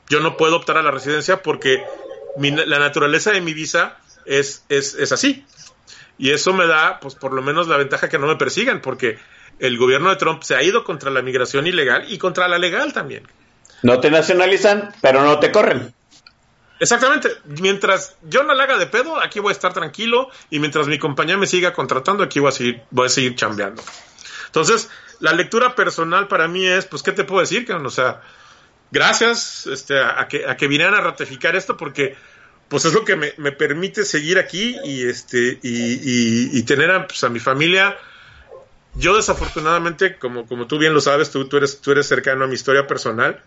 Yo no puedo optar a la residencia porque la naturaleza de mi visa es, es, es así. Y eso me da, pues por lo menos la ventaja que no me persigan, porque el gobierno de Trump se ha ido contra la migración ilegal y contra la legal también. No te nacionalizan, pero no te corren. Exactamente. Mientras yo no la haga de pedo, aquí voy a estar tranquilo y mientras mi compañía me siga contratando, aquí voy a seguir, voy a seguir chambeando. Entonces, la lectura personal para mí es, pues, ¿qué te puedo decir? O sea, gracias este, a, que, a que vinieran a ratificar esto porque pues es lo que me, permite seguir aquí y este y, y, tener a, pues, a, mi familia yo desafortunadamente, como, como tú bien lo sabes, tú, eres, tú eres cercano a mi historia personal.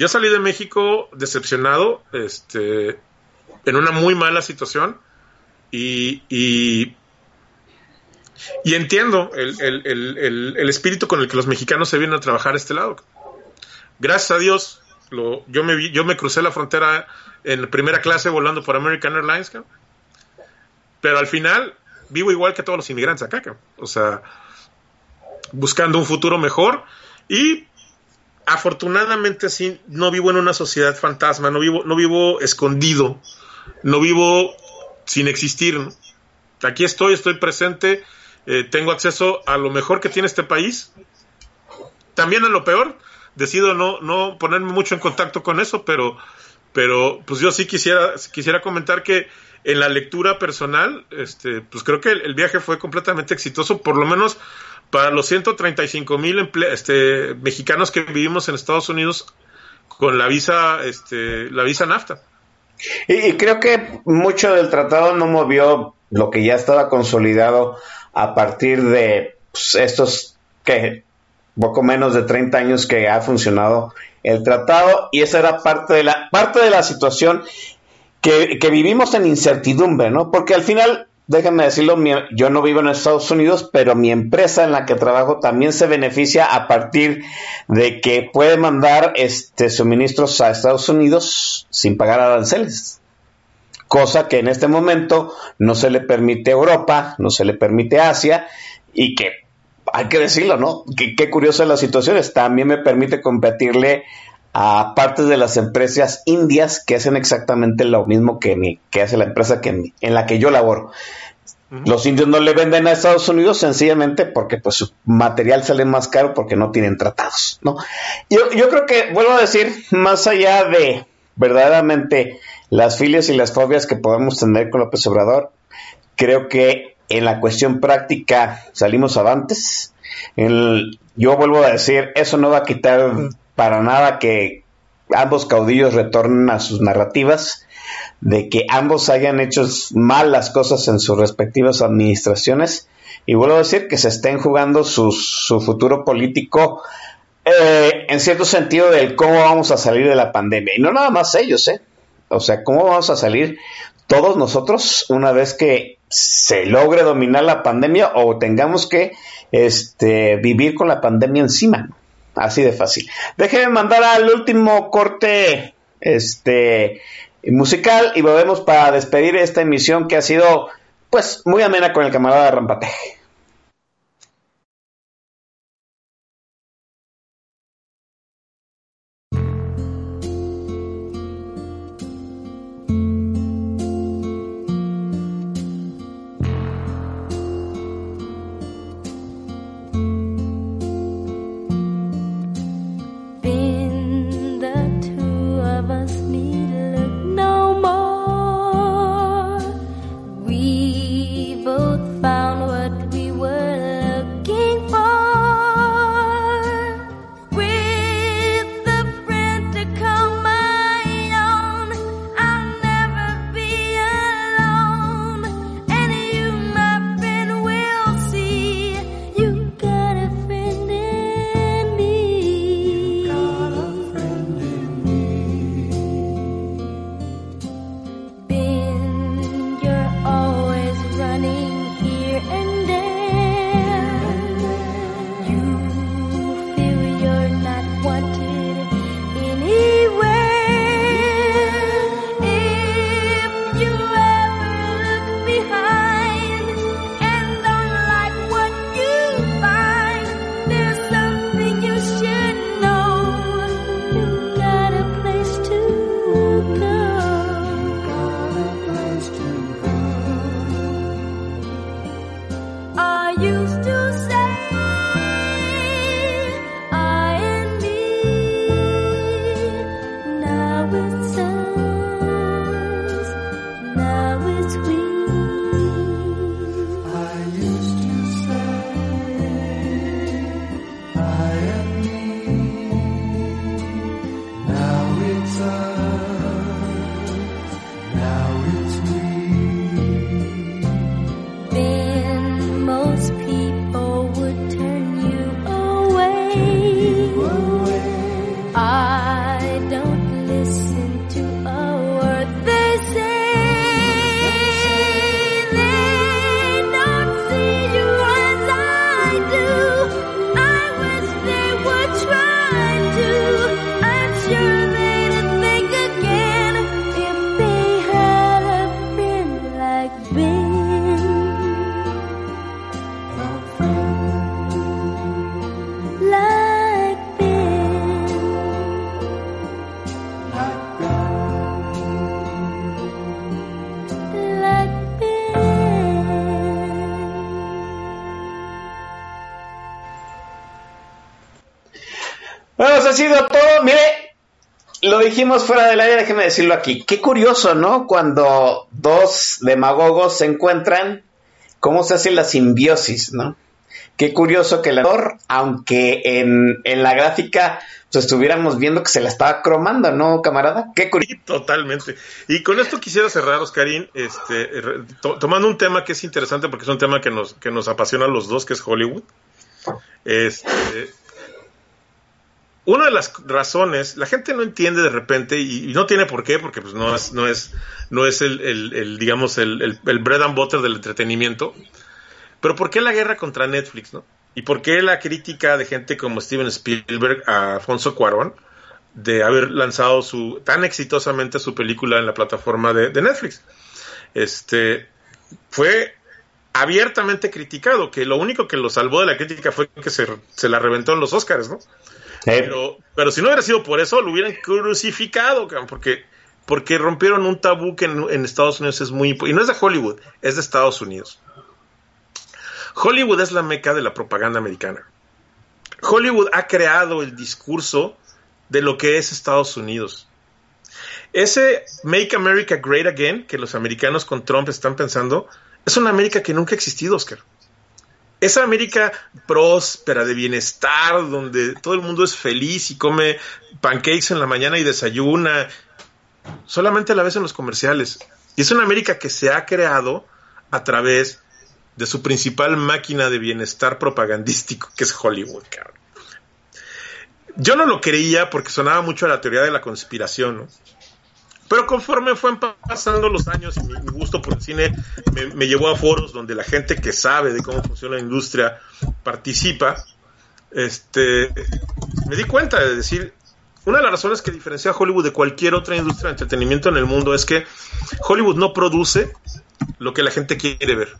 Yo salí de México decepcionado, este, en una muy mala situación y, y, entiendo el, el, el, espíritu con el que los mexicanos se vienen a trabajar a este lado. Gracias a Dios, lo, yo, me vi, yo me crucé la frontera en primera clase volando por American Airlines, pero al final vivo igual que todos los inmigrantes acá. O sea, buscando un futuro mejor y afortunadamente sí no vivo en una sociedad fantasma, no vivo, no vivo escondido, no vivo sin existir. Aquí estoy, estoy presente, eh, tengo acceso a lo mejor que tiene este país, también a lo peor. Decido no, no ponerme mucho en contacto con eso, pero, pero pues yo sí quisiera, quisiera comentar que en la lectura personal, este, pues creo que el viaje fue completamente exitoso, por lo menos para los 135 mil este, mexicanos que vivimos en Estados Unidos con la visa, este, la visa NAFTA. Y, creo que mucho del tratado no movió lo que ya estaba consolidado a partir de pues, estos que poco menos de 30 años que ha funcionado el tratado y esa era parte de la parte de la situación que, que vivimos en incertidumbre, ¿no? Porque al final déjenme decirlo, yo no vivo en Estados Unidos, pero mi empresa en la que trabajo también se beneficia a partir de que puede mandar este suministros a Estados Unidos sin pagar aranceles. Cosa que en este momento no se le permite a Europa, no se le permite a Asia y que hay que decirlo, ¿no? Qué, curiosa la situación. También me permite competirle a partes de las empresas indias que hacen exactamente lo mismo que, que hace la empresa que, en la que yo laboro. Los indios no le venden a Estados Unidos sencillamente porque pues su material sale más caro porque no tienen tratados, ¿no? Yo, yo creo que, vuelvo a decir, más allá de verdaderamente las filias y las fobias que podemos tener con López Obrador, creo que en la cuestión práctica salimos avantes. yo vuelvo a decir, eso no va a quitar para nada que ambos caudillos retornen a sus narrativas de que ambos hayan hecho mal las cosas en sus respectivas administraciones y vuelvo a decir que se estén jugando su, futuro político eh, en cierto sentido del cómo vamos a salir de la pandemia y no nada más ellos, ¿eh? O sea, cómo vamos a salir todos nosotros una vez que se logre dominar la pandemia o tengamos que este, vivir con la pandemia encima. Así de fácil. Déjenme mandar al último corte este musical y volvemos para despedir esta emisión que ha sido pues muy amena con el camarada Rampate. Dijimos fuera del aire, déjeme decirlo aquí. Qué curioso, ¿no? Cuando dos demagogos se encuentran, cómo se hace la simbiosis, ¿no? Qué curioso que el actor, aunque en, en la gráfica pues, estuviéramos viendo que se la estaba cromando, ¿no, camarada? Qué curioso. Sí, totalmente. Y con esto quisiera cerrar, Oscarín, este, tomando un tema que es interesante porque es un tema que nos, que nos apasiona a los dos, que es Hollywood. Este, una de las razones, la gente no entiende de repente, y, no tiene por qué, porque pues no es, no es, no es el, el- el, digamos, el, el, el bread and butter del entretenimiento. Pero ¿por qué la guerra contra Netflix, no? ¿Y por qué la crítica de gente como Steven Spielberg a Alfonso Cuarón de haber lanzado su tan exitosamente su película en la plataforma de, de Netflix? Este fue abiertamente criticado, que lo único que lo salvó de la crítica fue que se, se la reventó en los Oscars, ¿no? Eh, Pero, pero si no hubiera sido por eso, lo hubieran crucificado, porque, porque rompieron un tabú que en, en Estados Unidos es muy... impo- Y no es de Hollywood, es de Estados Unidos. Hollywood es la meca de la propaganda americana. Hollywood ha creado el discurso de lo que es Estados Unidos. Ese Make America Great Again que los americanos con Trump están pensando, es una América que nunca ha existido, Oscar. Esa América próspera, de bienestar, donde todo el mundo es feliz y come pancakes en la mañana y desayuna, solamente la ves en los comerciales. Y es una América que se ha creado a través de su principal máquina de bienestar propagandístico, que es Hollywood, cabrón. Yo no lo creía porque sonaba mucho a la teoría de la conspiración, ¿no? Pero conforme fueron pa- pasando los años y mi, mi gusto por el cine me, me llevó a foros donde la gente que sabe de cómo funciona la industria participa, este, me di cuenta de decir, una de las razones que diferencia a Hollywood de cualquier otra industria de entretenimiento en el mundo es que Hollywood no produce lo que la gente quiere ver.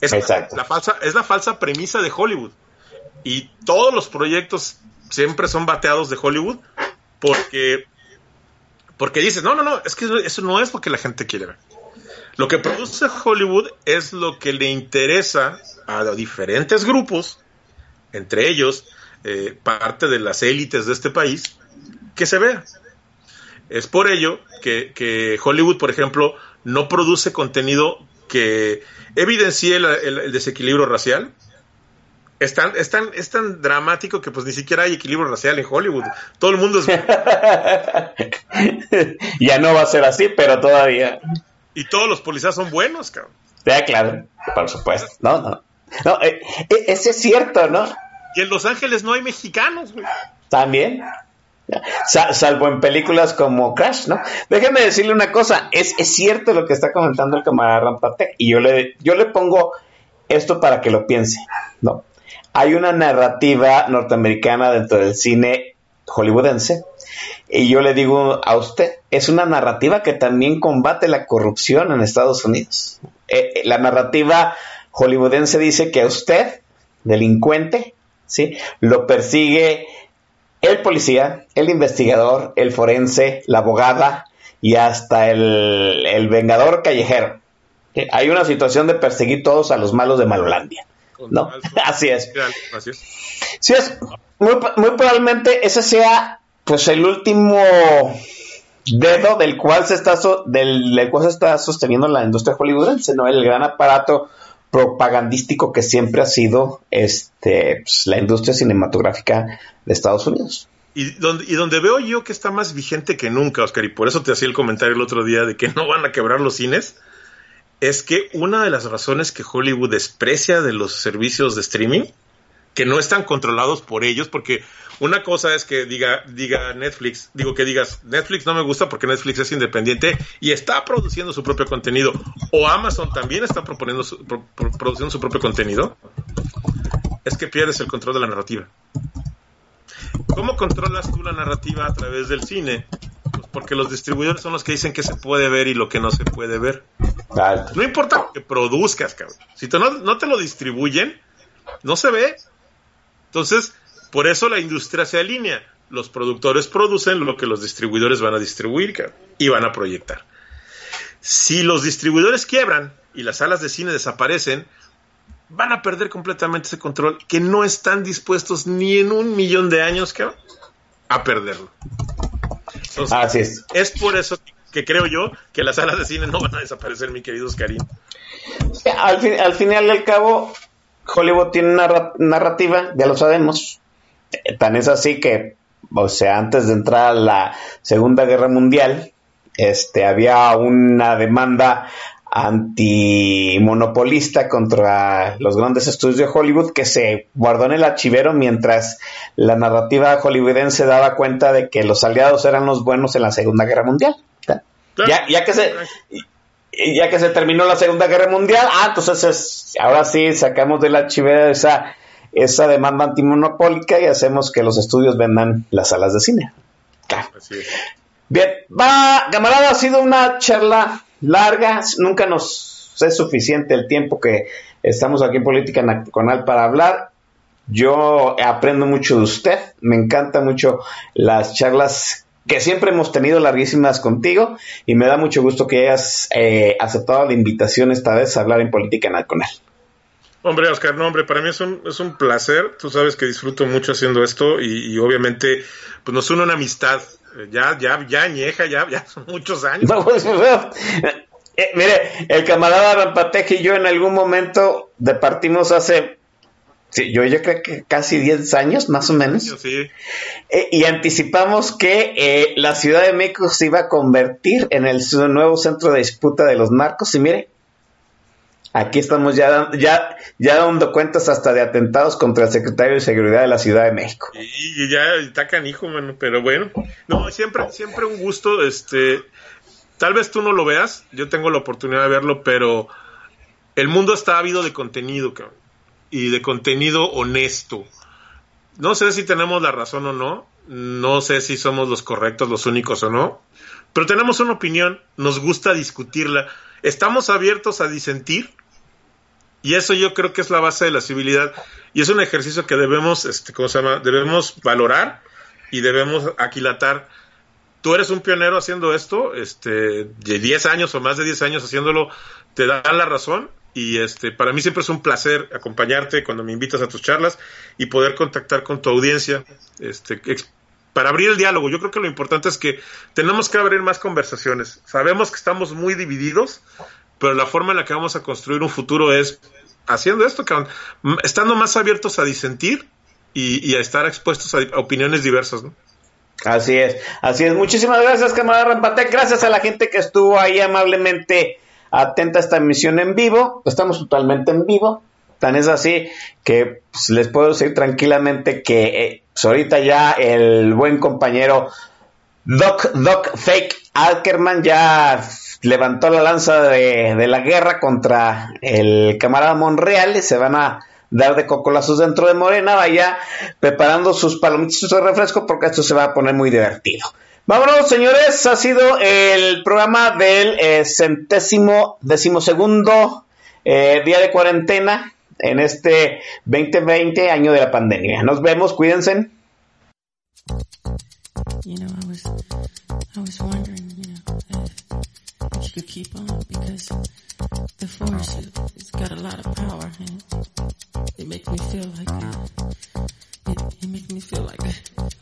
Es Exacto. la falsa, es la falsa premisa de Hollywood. Y todos los proyectos siempre son bateados de Hollywood porque porque dices, no, no, no, es que eso no es lo que la gente quiere ver. Lo que produce Hollywood es lo que le interesa a diferentes grupos, entre ellos eh, parte de las élites de este país, que se vea. Es por ello que, que Hollywood, por ejemplo, no produce contenido que evidencie el, desequilibrio racial. Es tan, es, tan, es tan dramático que pues ni siquiera hay equilibrio racial en Hollywood. Todo el mundo es... ya no va a ser así, pero todavía. y todos los policías son buenos, cabrón. Ya, claro, por supuesto. No, no. No, eh, eh, ese es cierto, ¿no? Y en Los Ángeles no hay mexicanos, güey. También. Sa- salvo en películas como Crash, ¿no? Déjeme decirle una cosa, es, es cierto lo que está comentando el camarada Rampatec, y yo le, yo le pongo esto para que lo piense, ¿no? Hay una narrativa norteamericana dentro del cine hollywoodense, y yo le digo a usted, es una narrativa que también combate la corrupción en Estados Unidos. Eh, eh, la narrativa hollywoodense dice que a usted, delincuente, ¿sí? Lo persigue el policía, el investigador, el forense, la abogada y hasta el, vengador callejero. ¿Sí? Hay una situación de perseguir todos a los malos de Malolandia. ¿No? Así es. Así es. Sí es. Muy, muy probablemente ese sea pues el último dedo del cual se está so- del, del cual se está sosteniendo la industria hollywoodense, ¿no? El gran aparato propagandístico que siempre ha sido este pues, la industria cinematográfica de Estados Unidos. Y donde, y donde veo yo que está más vigente que nunca, Oscar, y por eso te hacía el comentario el otro día de que no van a quebrar los cines, es que una de las razones que Hollywood desprecia de los servicios de streaming, que no están controlados por ellos, porque una cosa es que diga, diga Netflix, digo que digas, Netflix no me gusta porque Netflix es independiente y está produciendo su propio contenido, o Amazon también está proponiendo produciendo su propio contenido, es que pierdes el control de la narrativa. ¿Cómo controlas tú la narrativa a través del cine? Porque los distribuidores son los que dicen que se puede ver y lo que no se puede ver. No importa lo que produzcas, cabrón. Si no, no te lo distribuyen, no se ve. Entonces, por eso la industria se alinea. Los productores producen lo que los distribuidores van a distribuir cabrón, y van a proyectar. Si los distribuidores quiebran y las salas de cine desaparecen, van a perder completamente ese control que no están dispuestos ni en un millón de años que a perderlo. Así es. Es por eso que creo yo que las salas de cine no van a desaparecer, mi querido Oscarín. Al, fin, al final y al cabo, Hollywood tiene una narrativa, ya lo sabemos. Tan es así que, o sea, antes de entrar a la Segunda Guerra Mundial, este, había una demanda antimonopolista contra los grandes estudios de Hollywood que se guardó en el archivero mientras la narrativa hollywoodense daba cuenta de que los aliados eran los buenos en la Segunda Guerra Mundial. Ya, ya, que se ya que se terminó la Segunda Guerra Mundial, ah, entonces ahora sí sacamos del archivero esa esa demanda antimonopólica y hacemos que los estudios vendan las salas de cine. Bien, va, camarada, ha sido una charla larga, nunca nos es suficiente el tiempo que estamos aquí en Política Nacional para hablar. Yo aprendo mucho de usted, me encanta mucho las charlas que siempre hemos tenido larguísimas contigo y me da mucho gusto que hayas eh, aceptado la invitación esta vez a hablar en Política Nacional. Hombre, Oscar, no, hombre, para mí es un, es un placer. Tú sabes que disfruto mucho haciendo esto y, y obviamente pues nos une una amistad ya, ya, ya añeja, ya, ya son muchos años. Eh, mire, el camarada Rampateje y yo en algún momento departimos hace, sí, yo, yo creo que casi 10 años, más o menos. Sí. Eh, y anticipamos que eh, la Ciudad de México se iba a convertir en el nuevo centro de disputa de los narcos. Y mire, Aquí estamos ya, ya, ya dando cuentas hasta de atentados contra el secretario de Seguridad de la Ciudad de México. Y, ya está canijo, mano, pero bueno. No, siempre, siempre un gusto, este, tal vez tú no lo veas, yo tengo la oportunidad de verlo, pero el mundo está ávido de contenido, cabrón, y de contenido honesto. No sé si tenemos la razón o no, no sé si somos los correctos, los únicos o no, pero tenemos una opinión, nos gusta discutirla, estamos abiertos a disentir, y eso yo creo que es la base de la civilidad. Y es un ejercicio que debemos, este, ¿cómo se llama? Debemos valorar y debemos aquilatar. Tú eres un pionero haciendo esto, este, de 10 años o más de 10 años haciéndolo, te da la razón. Y este, para mí siempre es un placer acompañarte cuando me invitas a tus charlas y poder contactar con tu audiencia, este, para abrir el diálogo. Yo creo que lo importante es que tenemos que abrir más conversaciones. Sabemos que estamos muy divididos, pero la forma en la que vamos a construir un futuro es haciendo esto, estando más abiertos a disentir y, a estar expuestos a, opiniones diversas, ¿no? Así es, así es. Muchísimas gracias, camarada Rampatec. Gracias a la gente que estuvo ahí amablemente atenta a esta emisión en vivo. Estamos totalmente en vivo. Tan es así que pues, les puedo decir tranquilamente que eh, pues, ahorita ya el buen compañero Doc, Doc Fake Alkerman ya levantó la lanza de, la guerra contra el camarada Monreal y se van a dar de cocolazos dentro de Morena, vaya preparando sus palomitas de refresco porque esto se va a poner muy divertido. Vámonos, señores, ha sido el programa del eh, centésimo decimosegundo eh, día de cuarentena en este 2020, año de la pandemia. Nos vemos, cuídense. you could keep on because the force has got a lot of power and it makes me feel like that. It, it makes me feel like that.